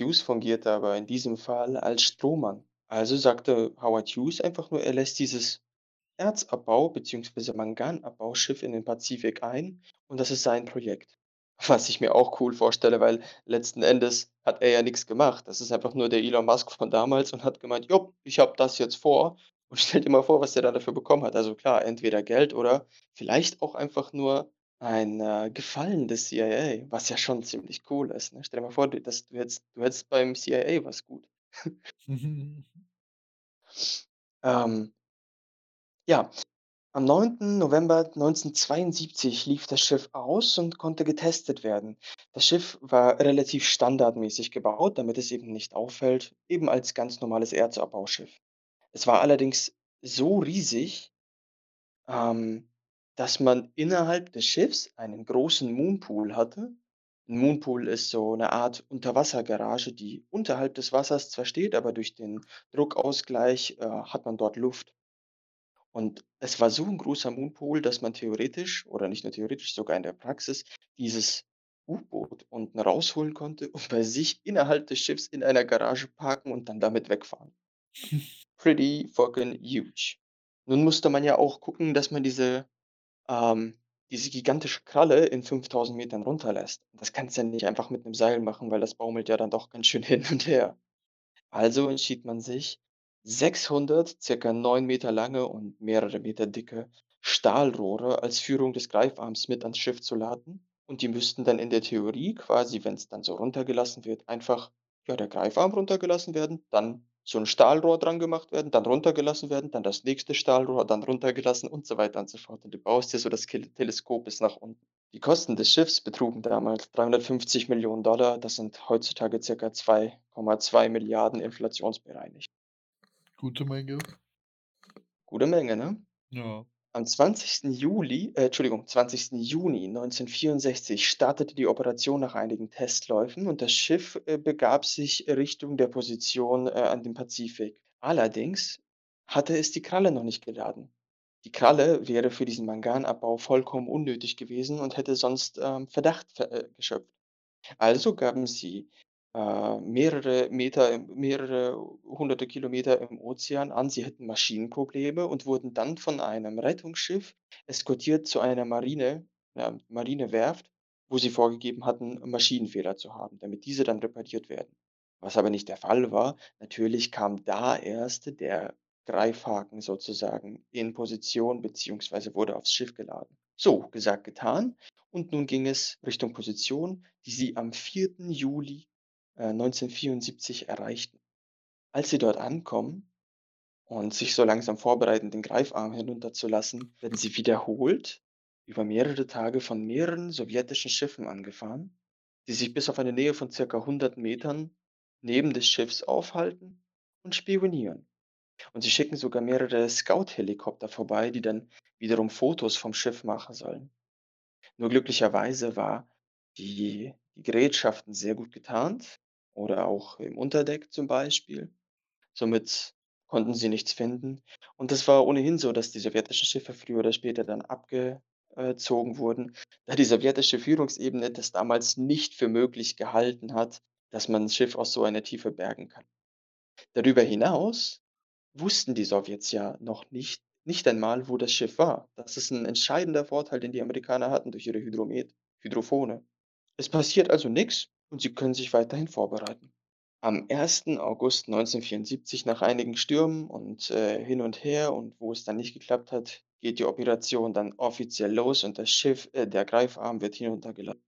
Hughes fungierte aber in diesem Fall als Strohmann. Also sagte Howard Hughes einfach nur, er lässt dieses Erzabbau- bzw. Manganabbauschiff in den Pazifik ein und das ist sein Projekt. Was ich mir auch cool vorstelle, weil letzten Endes hat er ja nichts gemacht. Das ist einfach nur der Elon Musk von damals und hat gemeint, jo, ich habe das jetzt vor. Und stell dir mal vor, was der da dafür bekommen hat. Also klar, entweder Geld oder vielleicht auch einfach nur ein äh, Gefallen des CIA, was ja schon ziemlich cool ist. Ne? Stell dir mal vor, du, dass du, hättest, du hättest beim CIA was gut. Ähm, ja, am 9. November 1972 lief das Schiff aus und konnte getestet werden. Das Schiff war relativ standardmäßig gebaut, damit es eben nicht auffällt, eben als ganz normales Erzabbau-Schiff. Es war allerdings so riesig, ähm, dass man innerhalb des Schiffs einen großen Moonpool hatte. Ein Moonpool ist so eine Art Unterwassergarage, die unterhalb des Wassers zwar steht, aber durch den Druckausgleich äh, hat man dort Luft. Und es war so ein großer Moonpool, dass man theoretisch, oder nicht nur theoretisch, sogar in der Praxis, dieses U-Boot unten rausholen konnte und bei sich innerhalb des Schiffs in einer Garage parken und dann damit wegfahren. Pretty fucking huge. Nun musste man ja auch gucken, dass man diese, ähm, diese gigantische Kralle in 5000 Metern runterlässt. Das kannst du ja nicht einfach mit einem Seil machen, weil das baumelt ja dann doch ganz schön hin und her. Also entschied man sich, 600, circa 9 Meter lange und mehrere Meter dicke Stahlrohre als Führung des Greifarms mit ans Schiff zu laden. Und die müssten dann in der Theorie quasi, wenn es dann so runtergelassen wird, einfach ja, der Greifarm runtergelassen werden, dann so ein Stahlrohr dran gemacht werden, dann runtergelassen werden, dann das nächste Stahlrohr, dann runtergelassen und so weiter und so fort. Und du baust dir so das Teleskop bis nach unten. Die Kosten des Schiffs betrugen damals 350 Millionen Dollar. Das sind heutzutage circa 2,2 Milliarden inflationsbereinigt. Gute Menge. Gute Menge, ne? Ja. Am 20. Juli, äh, Entschuldigung, 20. Juni 1964 startete die Operation nach einigen Testläufen und das Schiff äh, begab sich Richtung der Position äh, an dem Pazifik. Allerdings hatte es die Kralle noch nicht geladen. Die Kralle wäre für diesen Manganabbau vollkommen unnötig gewesen und hätte sonst ähm, Verdacht ver äh, geschöpft. Also gaben sie äh, mehrere Meter, mehrere hunderte Kilometer im Ozean an, sie hätten Maschinenprobleme und wurden dann von einem Rettungsschiff eskortiert zu einer Marine, ja, Marinewerft, wo sie vorgegeben hatten, Maschinenfehler zu haben, damit diese dann repariert werden. Was aber nicht der Fall war, natürlich kam da erst der Greifhaken sozusagen in Position beziehungsweise wurde aufs Schiff geladen. So, gesagt, getan. Und nun ging es Richtung Position, die sie am 4. Juli äh, 1974 erreichten. Als sie dort ankommen und sich so langsam vorbereiten, den Greifarm hinunterzulassen, werden sie wiederholt über mehrere Tage von mehreren sowjetischen Schiffen angefahren, die sich bis auf eine Nähe von circa 100 Metern neben des Schiffs aufhalten und spionieren. Und sie schicken sogar mehrere Scout-Helikopter vorbei, die dann wiederum Fotos vom Schiff machen sollen. Nur glücklicherweise war die, die Gerätschaften sehr gut getarnt oder auch im Unterdeck zum Beispiel. Somit konnten sie nichts finden. Und es war ohnehin so, dass die sowjetischen Schiffe früher oder später dann abgezogen wurden, da die sowjetische Führungsebene das damals nicht für möglich gehalten hat, dass man ein Schiff aus so einer Tiefe bergen kann. Darüber hinaus wussten die Sowjets ja noch nicht, nicht einmal, wo das Schiff war. Das ist ein entscheidender Vorteil, den die Amerikaner hatten durch ihre Hydromet Hydrophone. Es passiert also nichts und sie können sich weiterhin vorbereiten. Am 1. August 1974, nach einigen Stürmen und äh, hin und her und wo es dann nicht geklappt hat, geht die Operation dann offiziell los und das Schiff, äh, der Greifarm, wird hinuntergelassen.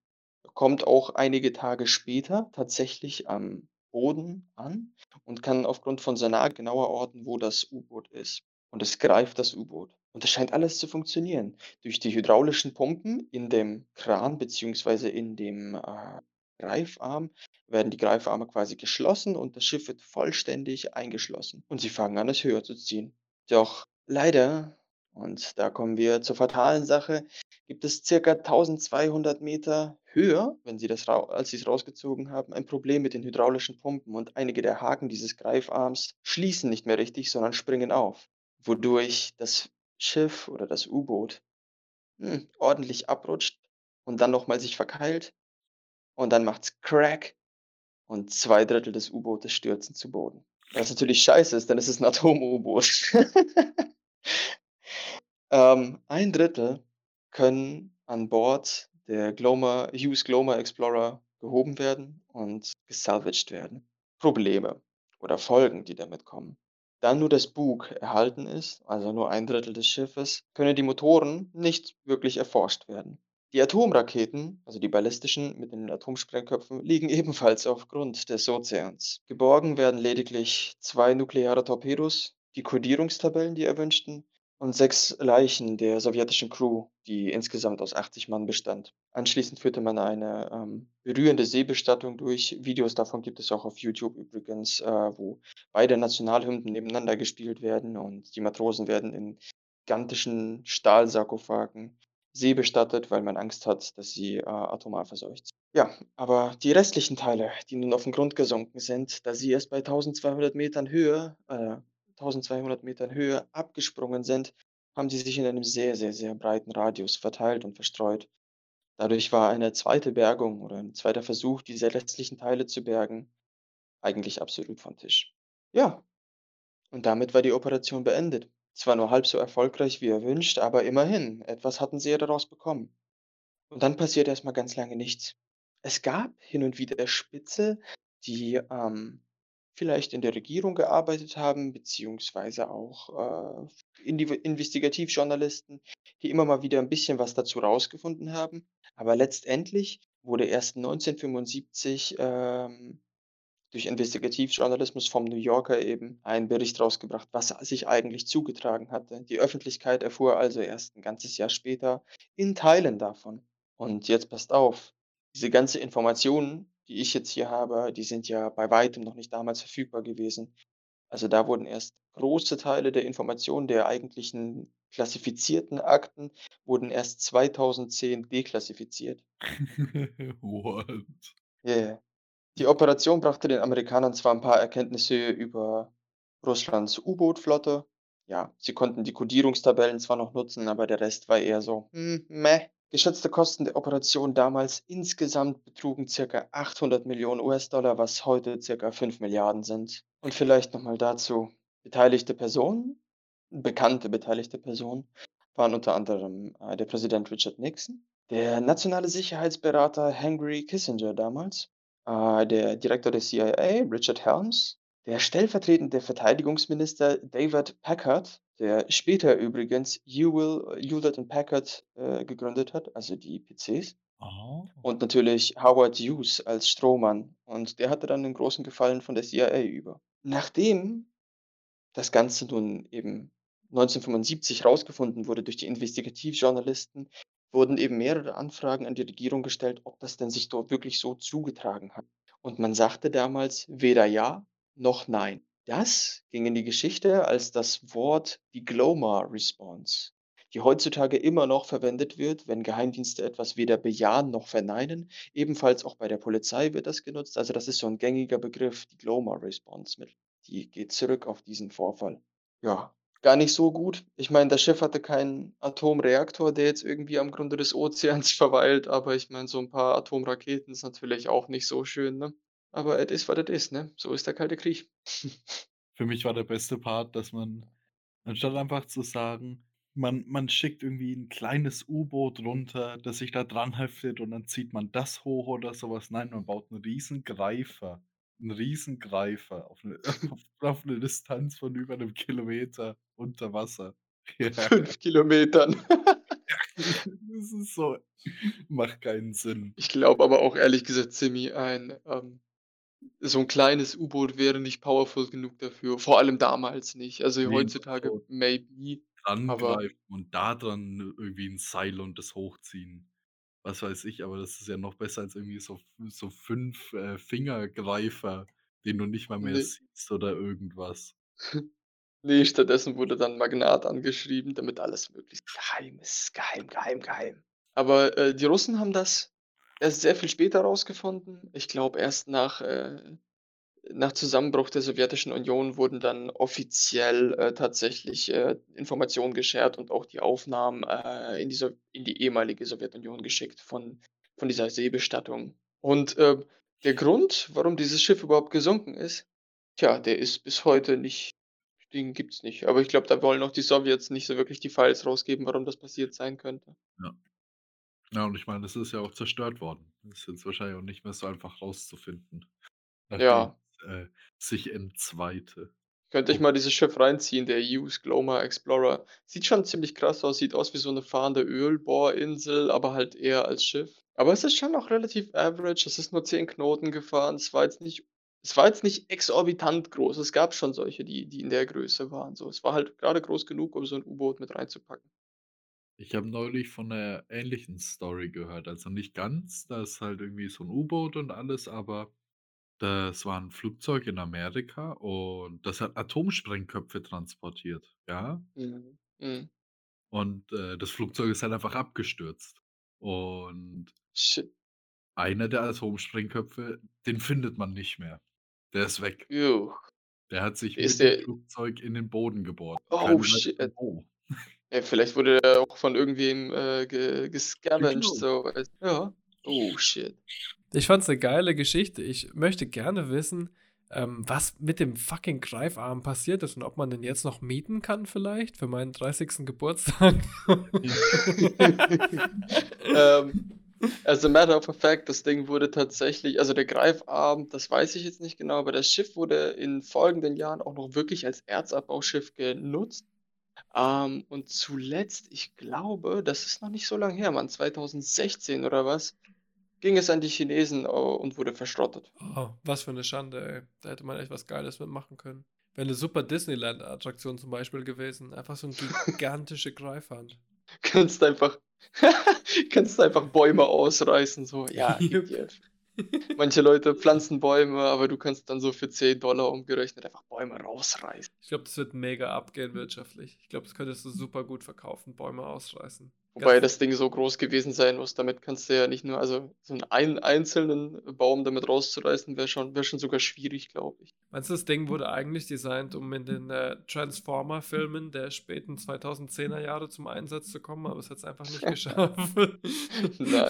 Kommt auch einige Tage später tatsächlich am Boden an und kann aufgrund von Sonar genauer orten, wo das U-Boot ist. Und es greift das U-Boot. Und es scheint alles zu funktionieren. Durch die hydraulischen Pumpen in dem Kran beziehungsweise in dem äh, Greifarm werden die Greifarme quasi geschlossen und das Schiff wird vollständig eingeschlossen. Und sie fangen an, es höher zu ziehen. Doch leider, und da kommen wir zur fatalen Sache, gibt es circa 1200 Meter höher, wenn sie das, als sie es rausgezogen haben, ein Problem mit den hydraulischen Pumpen und einige der Haken dieses Greifarms schließen nicht mehr richtig, sondern springen auf, wodurch das Schiff oder das U-Boot hm, ordentlich abrutscht und dann nochmal sich verkeilt und dann macht's Crack und zwei Drittel des U-Bootes stürzen zu Boden. Was natürlich scheiße ist, denn es ist ein Atom-U-Boot. ähm, ein Drittel können an Bord der Gloma, Hughes Gloma Explorer gehoben werden und gesalvaged werden. Probleme oder Folgen, die damit kommen. Da nur das Bug erhalten ist, also nur ein Drittel des Schiffes, können die Motoren nicht wirklich erforscht werden. Die Atomraketen, also die ballistischen mit den Atomsprengköpfen, liegen ebenfalls auf Grund des Ozeans. Geborgen werden lediglich zwei nukleare Torpedos, die Kodierungstabellen, die erwünschten, und sechs Leichen der sowjetischen Crew, die insgesamt aus 80 Mann bestand. Anschließend führte man eine ähm, berührende Seebestattung durch. Videos davon gibt es auch auf YouTube übrigens, äh, wo beide Nationalhymnen nebeneinander gespielt werden und die Matrosen werden in gigantischen Stahlsarkophagen seebestattet, weil man Angst hat, dass sie äh, atomar verseucht. Ja, aber die restlichen Teile, die nun auf den Grund gesunken sind, da sie erst bei 1200 Metern Höhe äh, 1200 Metern Höhe abgesprungen sind, haben sie sich in einem sehr, sehr, sehr breiten Radius verteilt und verstreut. Dadurch war eine zweite Bergung oder ein zweiter Versuch, diese restlichen Teile zu bergen, eigentlich absolut vom Tisch. Ja, und damit war die Operation beendet. Zwar nur halb so erfolgreich wie erwünscht, aber immerhin, etwas hatten sie ja daraus bekommen. Und dann passiert erstmal ganz lange nichts. Es gab hin und wieder Spitze, die ähm, vielleicht in der Regierung gearbeitet haben, beziehungsweise auch äh, Investigativjournalisten, die immer mal wieder ein bisschen was dazu rausgefunden haben. Aber letztendlich wurde erst 1975 ähm, durch Investigativjournalismus vom New Yorker eben ein Bericht rausgebracht, was sich eigentlich zugetragen hatte. Die Öffentlichkeit erfuhr also erst ein ganzes Jahr später in Teilen davon. Und jetzt passt auf, diese ganze Informationen, die ich jetzt hier habe, die sind ja bei weitem noch nicht damals verfügbar gewesen. Also da wurden erst große Teile der Informationen der eigentlichen klassifizierten Akten wurden erst 2010 deklassifiziert. What? Yeah. Die Operation brachte den Amerikanern zwar ein paar Erkenntnisse über Russlands U-Boot-Flotte. Ja, sie konnten die Kodierungstabellen zwar noch nutzen, aber der Rest war eher so, hm, meh. Geschätzte Kosten der Operation damals insgesamt betrugen ca. 800 Millionen US-Dollar, was heute ca. 5 Milliarden sind. Und vielleicht nochmal dazu, beteiligte Personen, bekannte beteiligte Personen, waren unter anderem äh, der Präsident Richard Nixon, der nationale Sicherheitsberater Henry Kissinger damals, äh, der Direktor der CIA Richard Helms, der stellvertretende Verteidigungsminister David Packard der später übrigens Hewlett und Packard äh, gegründet hat, also die PCs. Oh. Und natürlich Howard Hughes als Strohmann. Und der hatte dann den großen Gefallen von der CIA über. Nachdem das Ganze nun eben 1975 rausgefunden wurde durch die Investigativjournalisten, wurden eben mehrere Anfragen an die Regierung gestellt, ob das denn sich dort wirklich so zugetragen hat. Und man sagte damals weder ja noch nein. Das ging in die Geschichte als das Wort die Glomar Response, die heutzutage immer noch verwendet wird, wenn Geheimdienste etwas weder bejahen noch verneinen. Ebenfalls auch bei der Polizei wird das genutzt. Also das ist so ein gängiger Begriff, die Glomar Response. Die geht zurück auf diesen Vorfall. Ja, gar nicht so gut. Ich meine, das Schiff hatte keinen Atomreaktor, der jetzt irgendwie am Grunde des Ozeans verweilt, aber ich meine, so ein paar Atomraketen ist natürlich auch nicht so schön, ne? Aber es ist, was es ist, ne? So ist der Kalte Krieg. Für mich war der beste Part, dass man, anstatt einfach zu sagen, man, man schickt irgendwie ein kleines U-Boot runter, das sich da dran heftet und dann zieht man das hoch oder sowas. Nein, man baut einen riesen Greifer. Einen riesen Greifer auf eine, auf, eine Distanz von über einem Kilometer unter Wasser. Ja. Fünf Kilometern. Das ist so, macht keinen Sinn. Ich glaube aber auch ehrlich gesagt, Simi, ein ähm, so ein kleines U-Boot wäre nicht powerful genug dafür. Vor allem damals nicht. Also Nee, heutzutage so maybe, aber Drangreifen und da dran irgendwie ein Seil und das hochziehen. Was weiß ich, aber das ist ja noch besser als irgendwie so, so fünf äh, Fingergreifer, den du nicht mal mehr Ne. siehst oder irgendwas. Ne, stattdessen wurde dann Magnat angeschrieben, damit alles möglichst geheim ist. Geheim, geheim, geheim. Aber, äh, die Russen haben das erst sehr viel später rausgefunden. Ich glaube, erst nach, äh nach Zusammenbruch der Sowjetischen Union wurden dann offiziell, äh, tatsächlich, äh, Informationen geshared und auch die Aufnahmen, äh, in die Sow in die ehemalige Sowjetunion geschickt von von dieser Seebestattung. Und, ähm, der Grund, warum dieses Schiff überhaupt gesunken ist, tja, der ist bis heute nicht den gibt's nicht. Aber ich glaube, da wollen auch die Sowjets nicht so wirklich die Files rausgeben, warum das passiert sein könnte. Ja. Ja, und ich meine, das ist ja auch zerstört worden. Das ist jetzt wahrscheinlich auch nicht mehr so einfach rauszufinden, nachdem Ja. Äh, sich entzweite. Könnt euch Oh. mal dieses Schiff reinziehen, der Hughes Glomar Explorer. Sieht schon ziemlich krass aus, sieht aus wie so 'ne fahrende Ölbohrinsel, aber halt eher als Schiff. Aber es ist schon noch relativ average. Es ist nur 10 Knoten gefahren. Es war jetzt nicht es war jetzt nicht exorbitant groß. Es gab schon solche, die die in der Größe waren so. Es war halt grade groß genug, um so 'n U-Boot mit reinzupacken. Ich habe neulich von 'ner ähnlichen Story gehört. Also nicht ganz, da ist halt irgendwie so 'n U-Boot und alles, aber das war 'n Flugzeug in Amerika und das hat Atomsprengköpfe transportiert, ja? Mhm. Mhm. Und, äh, das Flugzeug ist halt einfach abgestürzt. Und Shit. einer der Atomsprengköpfe, den findet man nicht mehr. Der ist weg. Juh. Der hat sich Ist mit dem der Flugzeug in den Boden gebohrt. Oh, Keiner weiß shit. wo. Ja, vielleicht wurde der auch von irgendwem, äh, ge gescavenged, Geklaut. so, ja. Oh, shit. Ich fand's 'ne geile Geschichte. Ich möchte gerne wissen, ähm, was mit dem fucking Greifarm passiert ist und ob man den jetzt noch mieten kann vielleicht für meinen 30. Geburtstag. Ähm, as a matter of fact, das Ding wurde tatsächlich also der Greifarm, das weiß ich jetzt nicht genau, aber das Schiff wurde in folgenden Jahren auch noch wirklich als Erzabbausschiff genutzt. Ähm, und zuletzt, ich glaube, das ist noch nicht so lang her, Mann, 2016 oder was, ging es an die Chinesen, äh, und wurde verschrottet. Oh, was für 'ne Schande, ey. Da hätte man echt was Geiles mit machen können. Wäre 'ne super Disneyland-Attraktion zum Beispiel gewesen. Einfach so 'n gigantische Greifhand. Kannst einfach kannst einfach Bäume ausreißen, so. Ja. Manche Leute pflanzen Bäume, aber du kannst dann so für 10 umgerechnet einfach Bäume rausreißen. Ich glaube, das wird mega abgehen wirtschaftlich. Ich glaube, das könntest du super gut verkaufen, Bäume ausreißen. Wobei das Ding so groß gewesen sein muss, damit kannst du ja nicht nur also so 'n ein einzelnen Baum damit rauszureißen, wäre schon wäre schon sogar schwierig, glaube ich. Meinst du, das Ding wurde eigentlich designt, um in den, äh, Transformer-Filmen der späten 2010er Jahre zum Einsatz zu kommen, aber es hat's einfach nicht geschafft.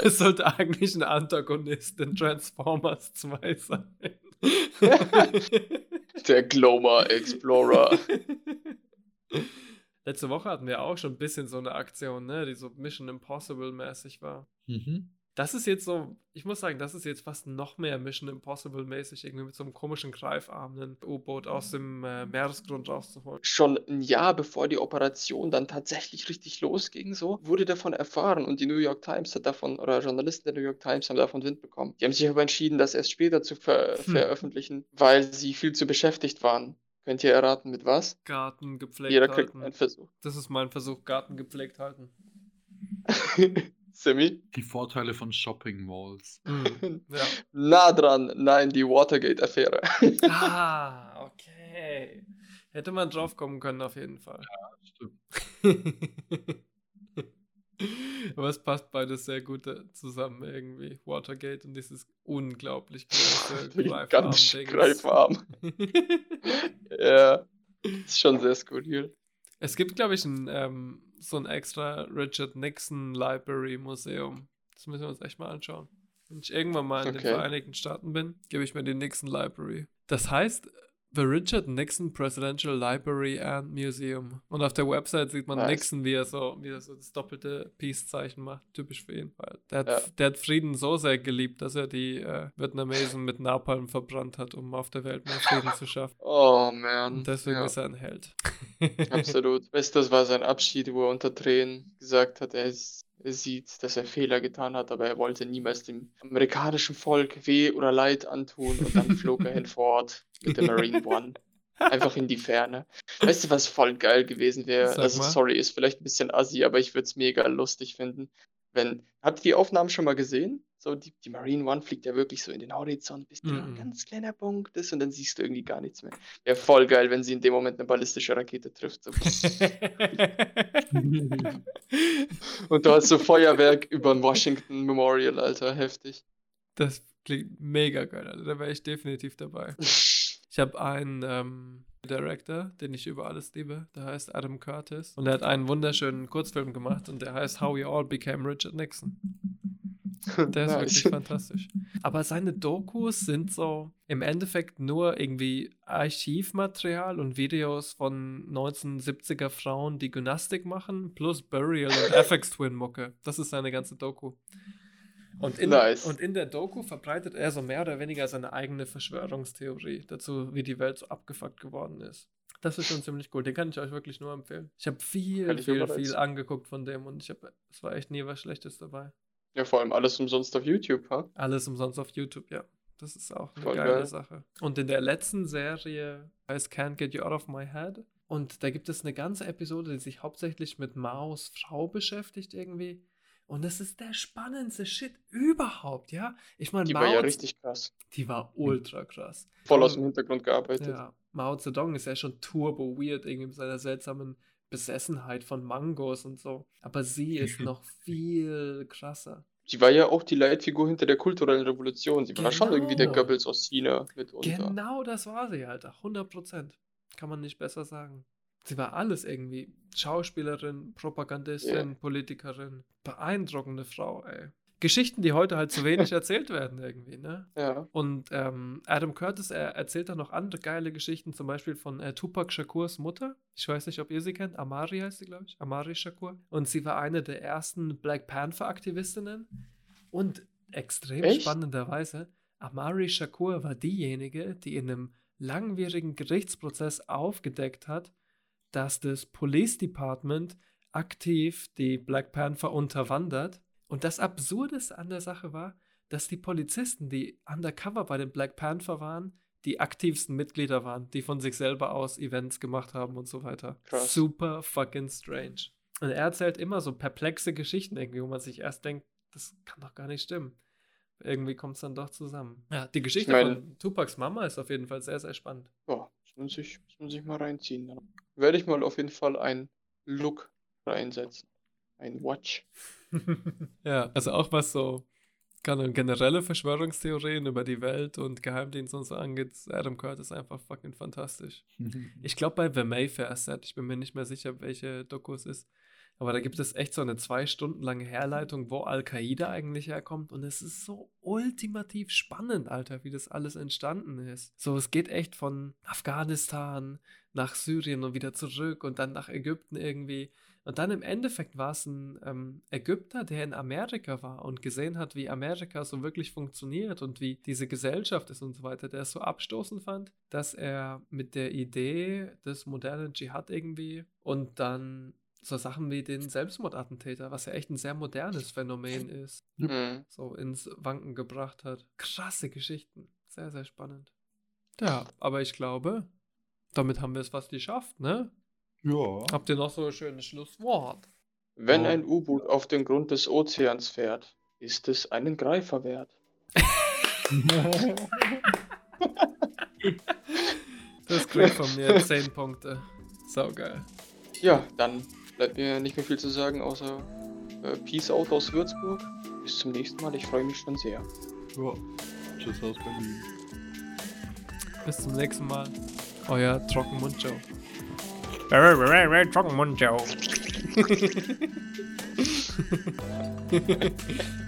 Es Nice. sollte eigentlich 'n Antagonist in Transformers 2 sein. Der Glomar Explorer. Letzte Woche hatten wir auch schon 'n bisschen so 'ne Aktion, ne, die so Mission Impossible mäßig war. Mhm. Das ist jetzt so, ich muss sagen, das ist jetzt fast noch mehr Mission Impossible mäßig, irgendwie mit so einem komischen Greifarm ein U-Boot aus dem äh, Meeresgrund rauszuholen. Schon ein Jahr bevor die Operation dann tatsächlich richtig losging, so, wurde davon erfahren und die New York Times hat davon, oder Journalisten der New York Times haben davon Wind bekommen. Die haben sich aber entschieden, das erst später zu ver Hm. veröffentlichen, weil sie viel zu beschäftigt waren. Könnt ihr erraten, mit was? Garten gepflegt Jeder kriegt halten. einen Versuch. Das ist mein Versuch, Garten gepflegt halten. Semi? Die Vorteile von Shopping Malls. Mm, ja. Nah dran. Nein, die Watergate-Affäre. Ah, okay. Hätte man drauf kommen können, auf jeden Fall. Stimmt. Aber es passt beides sehr gut äh, zusammen irgendwie. Watergate und dieses unglaublich große Die Greifarm. ganz Greifarm. ja. Ist schon sehr skurril. Es gibt, glaube ich, ein, ähm, so ein extra Richard Nixon Library Museum. Das müssen wir uns echt mal anschauen. Wenn ich irgendwann mal in Okay. den Vereinigten Staaten bin, gebe ich mir die Nixon Library. Das heißt The Richard Nixon Presidential Library and Museum. Und auf der Website sieht man Nice. Nixon, wie er so, wie er so das doppelte Peace-Zeichen macht. Typisch für ihn. Der, hat, Ja. der hat Frieden so sehr geliebt, dass er die äh, Vietnamesen mit Napalm verbrannt hat, um auf der Welt mehr Frieden zu schaffen. Oh man. Und deswegen ja. ist er ein Held. Absolut. Weißt du, das war sein Abschied, wo er unter Tränen gesagt hat, er, er sieht, dass er Fehler getan hat, aber er wollte niemals dem amerikanischen Volk weh oder Leid antun und dann flog er hinfort mit der Marine One. Einfach in die Ferne. Weißt du, was voll geil gewesen wäre? Also, sorry, ist vielleicht ein bisschen assi, aber ich würde es mega lustig finden, wenn. Habt ihr die Aufnahmen schon mal gesehen? So, die, die Marine One fliegt ja wirklich so in den Horizont, bis da ein Mhm. ganz kleiner Punkt ist und dann siehst du irgendwie gar nichts mehr. Wäre voll geil, wenn sie in dem Moment eine ballistische Rakete trifft. So. Und du hast so Feuerwerk über ein Washington Memorial, Alter, heftig. Das klingt mega geil, Alter. Da wäre ich definitiv dabei. Ich habe einen ähm, Director, den ich über alles liebe. Der heißt Adam Curtis. Und er hat einen wunderschönen Kurzfilm gemacht und der heißt How We All Became Richard Nixon. Der ist wirklich fantastisch. Aber seine Dokus sind so im Endeffekt nur irgendwie Archivmaterial und Videos von 1970er Frauen, die Gymnastik machen, plus Burial und FX Twin Mucke. Das ist seine ganze Doku. Und in, Nice. und in der Doku verbreitet er so mehr oder weniger seine eigene Verschwörungstheorie dazu, wie die Welt so abgefuckt geworden ist. Das ist schon ziemlich cool. Den kann ich euch wirklich nur empfehlen. Ich habe viel, Kann viel, viel angeguckt von dem und ich habe, es war echt nie was Schlechtes dabei. Ja, vor allem alles umsonst auf YouTube, ha? Alles umsonst auf YouTube, ja. Das ist auch eine Voll geile geil. Sache. Und in der letzten Serie heißt Can't Get You Out of My Head. Und da gibt es eine ganze Episode, die sich hauptsächlich mit Maos Frau beschäftigt irgendwie. Und das ist der spannendste Shit überhaupt, ja. Ich meine, Die Mao, war ja richtig krass. die war ultra krass. Voll aus dem Hintergrund gearbeitet. Ja, Mao Zedong ist ja schon turbo weird, irgendwie mit seiner seltsamen Besessenheit von Mangos und so. Aber sie ist noch viel krasser. Sie war ja auch die Leitfigur hinter der kulturellen Revolution. Sie war schon irgendwie der Genau. Goebbels aus China mitunter. Genau das war sie, Alter. 100 Prozent. Kann man nicht besser sagen. Sie war alles irgendwie. Schauspielerin, Propagandistin, Ja. Politikerin. Beeindruckende Frau, ey. Geschichten, die heute halt zu wenig erzählt werden, irgendwie, ne? Ja. Und ähm, Adam Curtis, er erzählt dann noch andere geile Geschichten, zum Beispiel von äh, Tupac Shakurs Mutter. Ich weiß nicht, ob ihr sie kennt. Amari heißt sie, glaube ich. Amari Shakur. Und sie war eine der ersten Black Panther-Aktivistinnen. Und extrem Echt? spannenderweise, Amari Shakur war diejenige, die in einem langwierigen Gerichtsprozess aufgedeckt hat, dass das Police Department aktiv die Black Panther unterwandert. Und das Absurdeste an der Sache war, dass die Polizisten, die undercover bei den Black Panther waren, die aktivsten Mitglieder waren, die von sich selber aus Events gemacht haben und so weiter. Krass. Super fucking strange. Und er erzählt immer so perplexe Geschichten irgendwie, wo man sich erst denkt, das kann doch gar nicht stimmen. Irgendwie kommt es dann doch zusammen. Ja, die Geschichte meine- von Tupacs Mama ist auf jeden Fall sehr, sehr spannend. Ja, muss man sich, muss man sich mal reinziehen. Dann werde ich mal auf jeden Fall ein Look reinsetzen. Ein Watch. ja, also auch was so generelle Verschwörungstheorien über die Welt und Geheimdienste und so angeht, Adam Curtis einfach fucking fantastisch. Ich glaube bei The Mayfair Set, ich bin mir nicht mehr sicher, welche Doku es ist, aber da gibt es echt so eine zwei Stunden lange Herleitung, wo Al-Qaida eigentlich herkommt und es ist so ultimativ spannend, Alter, wie das alles entstanden ist. So, es geht echt von Afghanistan nach Syrien und wieder zurück und dann nach Ägypten irgendwie Und dann im Endeffekt war es ein ähm, Ägypter, der in Amerika war und gesehen hat, wie Amerika so wirklich funktioniert und wie diese Gesellschaft ist und so weiter, der es so abstoßend fand, dass er mit der Idee des modernen Dschihad irgendwie und dann so Sachen wie den Selbstmordattentäter, was ja echt ein sehr modernes Phänomen ist, Mhm. so ins Wanken gebracht hat. Krasse Geschichten. Sehr, sehr spannend. Ja, aber ich glaube, damit haben wir es fast geschafft, ne? Ja. Habt ihr noch so ein schönes Schlusswort? Wenn Ja. ein U-Boot auf den Grund des Ozeans fährt, ist es einen Greifer wert. Das kriegt von mir 10 Punkte. Saugeil. Ja, dann bleibt mir nicht mehr viel zu sagen, außer äh, Peace out aus Würzburg. Bis zum nächsten Mal, ich freue mich schon sehr. ja. Tschüss aus Berlin. Bis zum nächsten Mal. Euer Trockenmund Joe.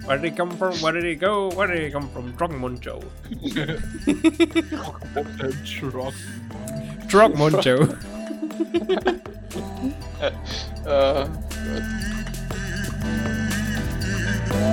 Where did he come from? Where did he go? Where did he come from? Drunk Muncho. Drunk Muncho. uh, uh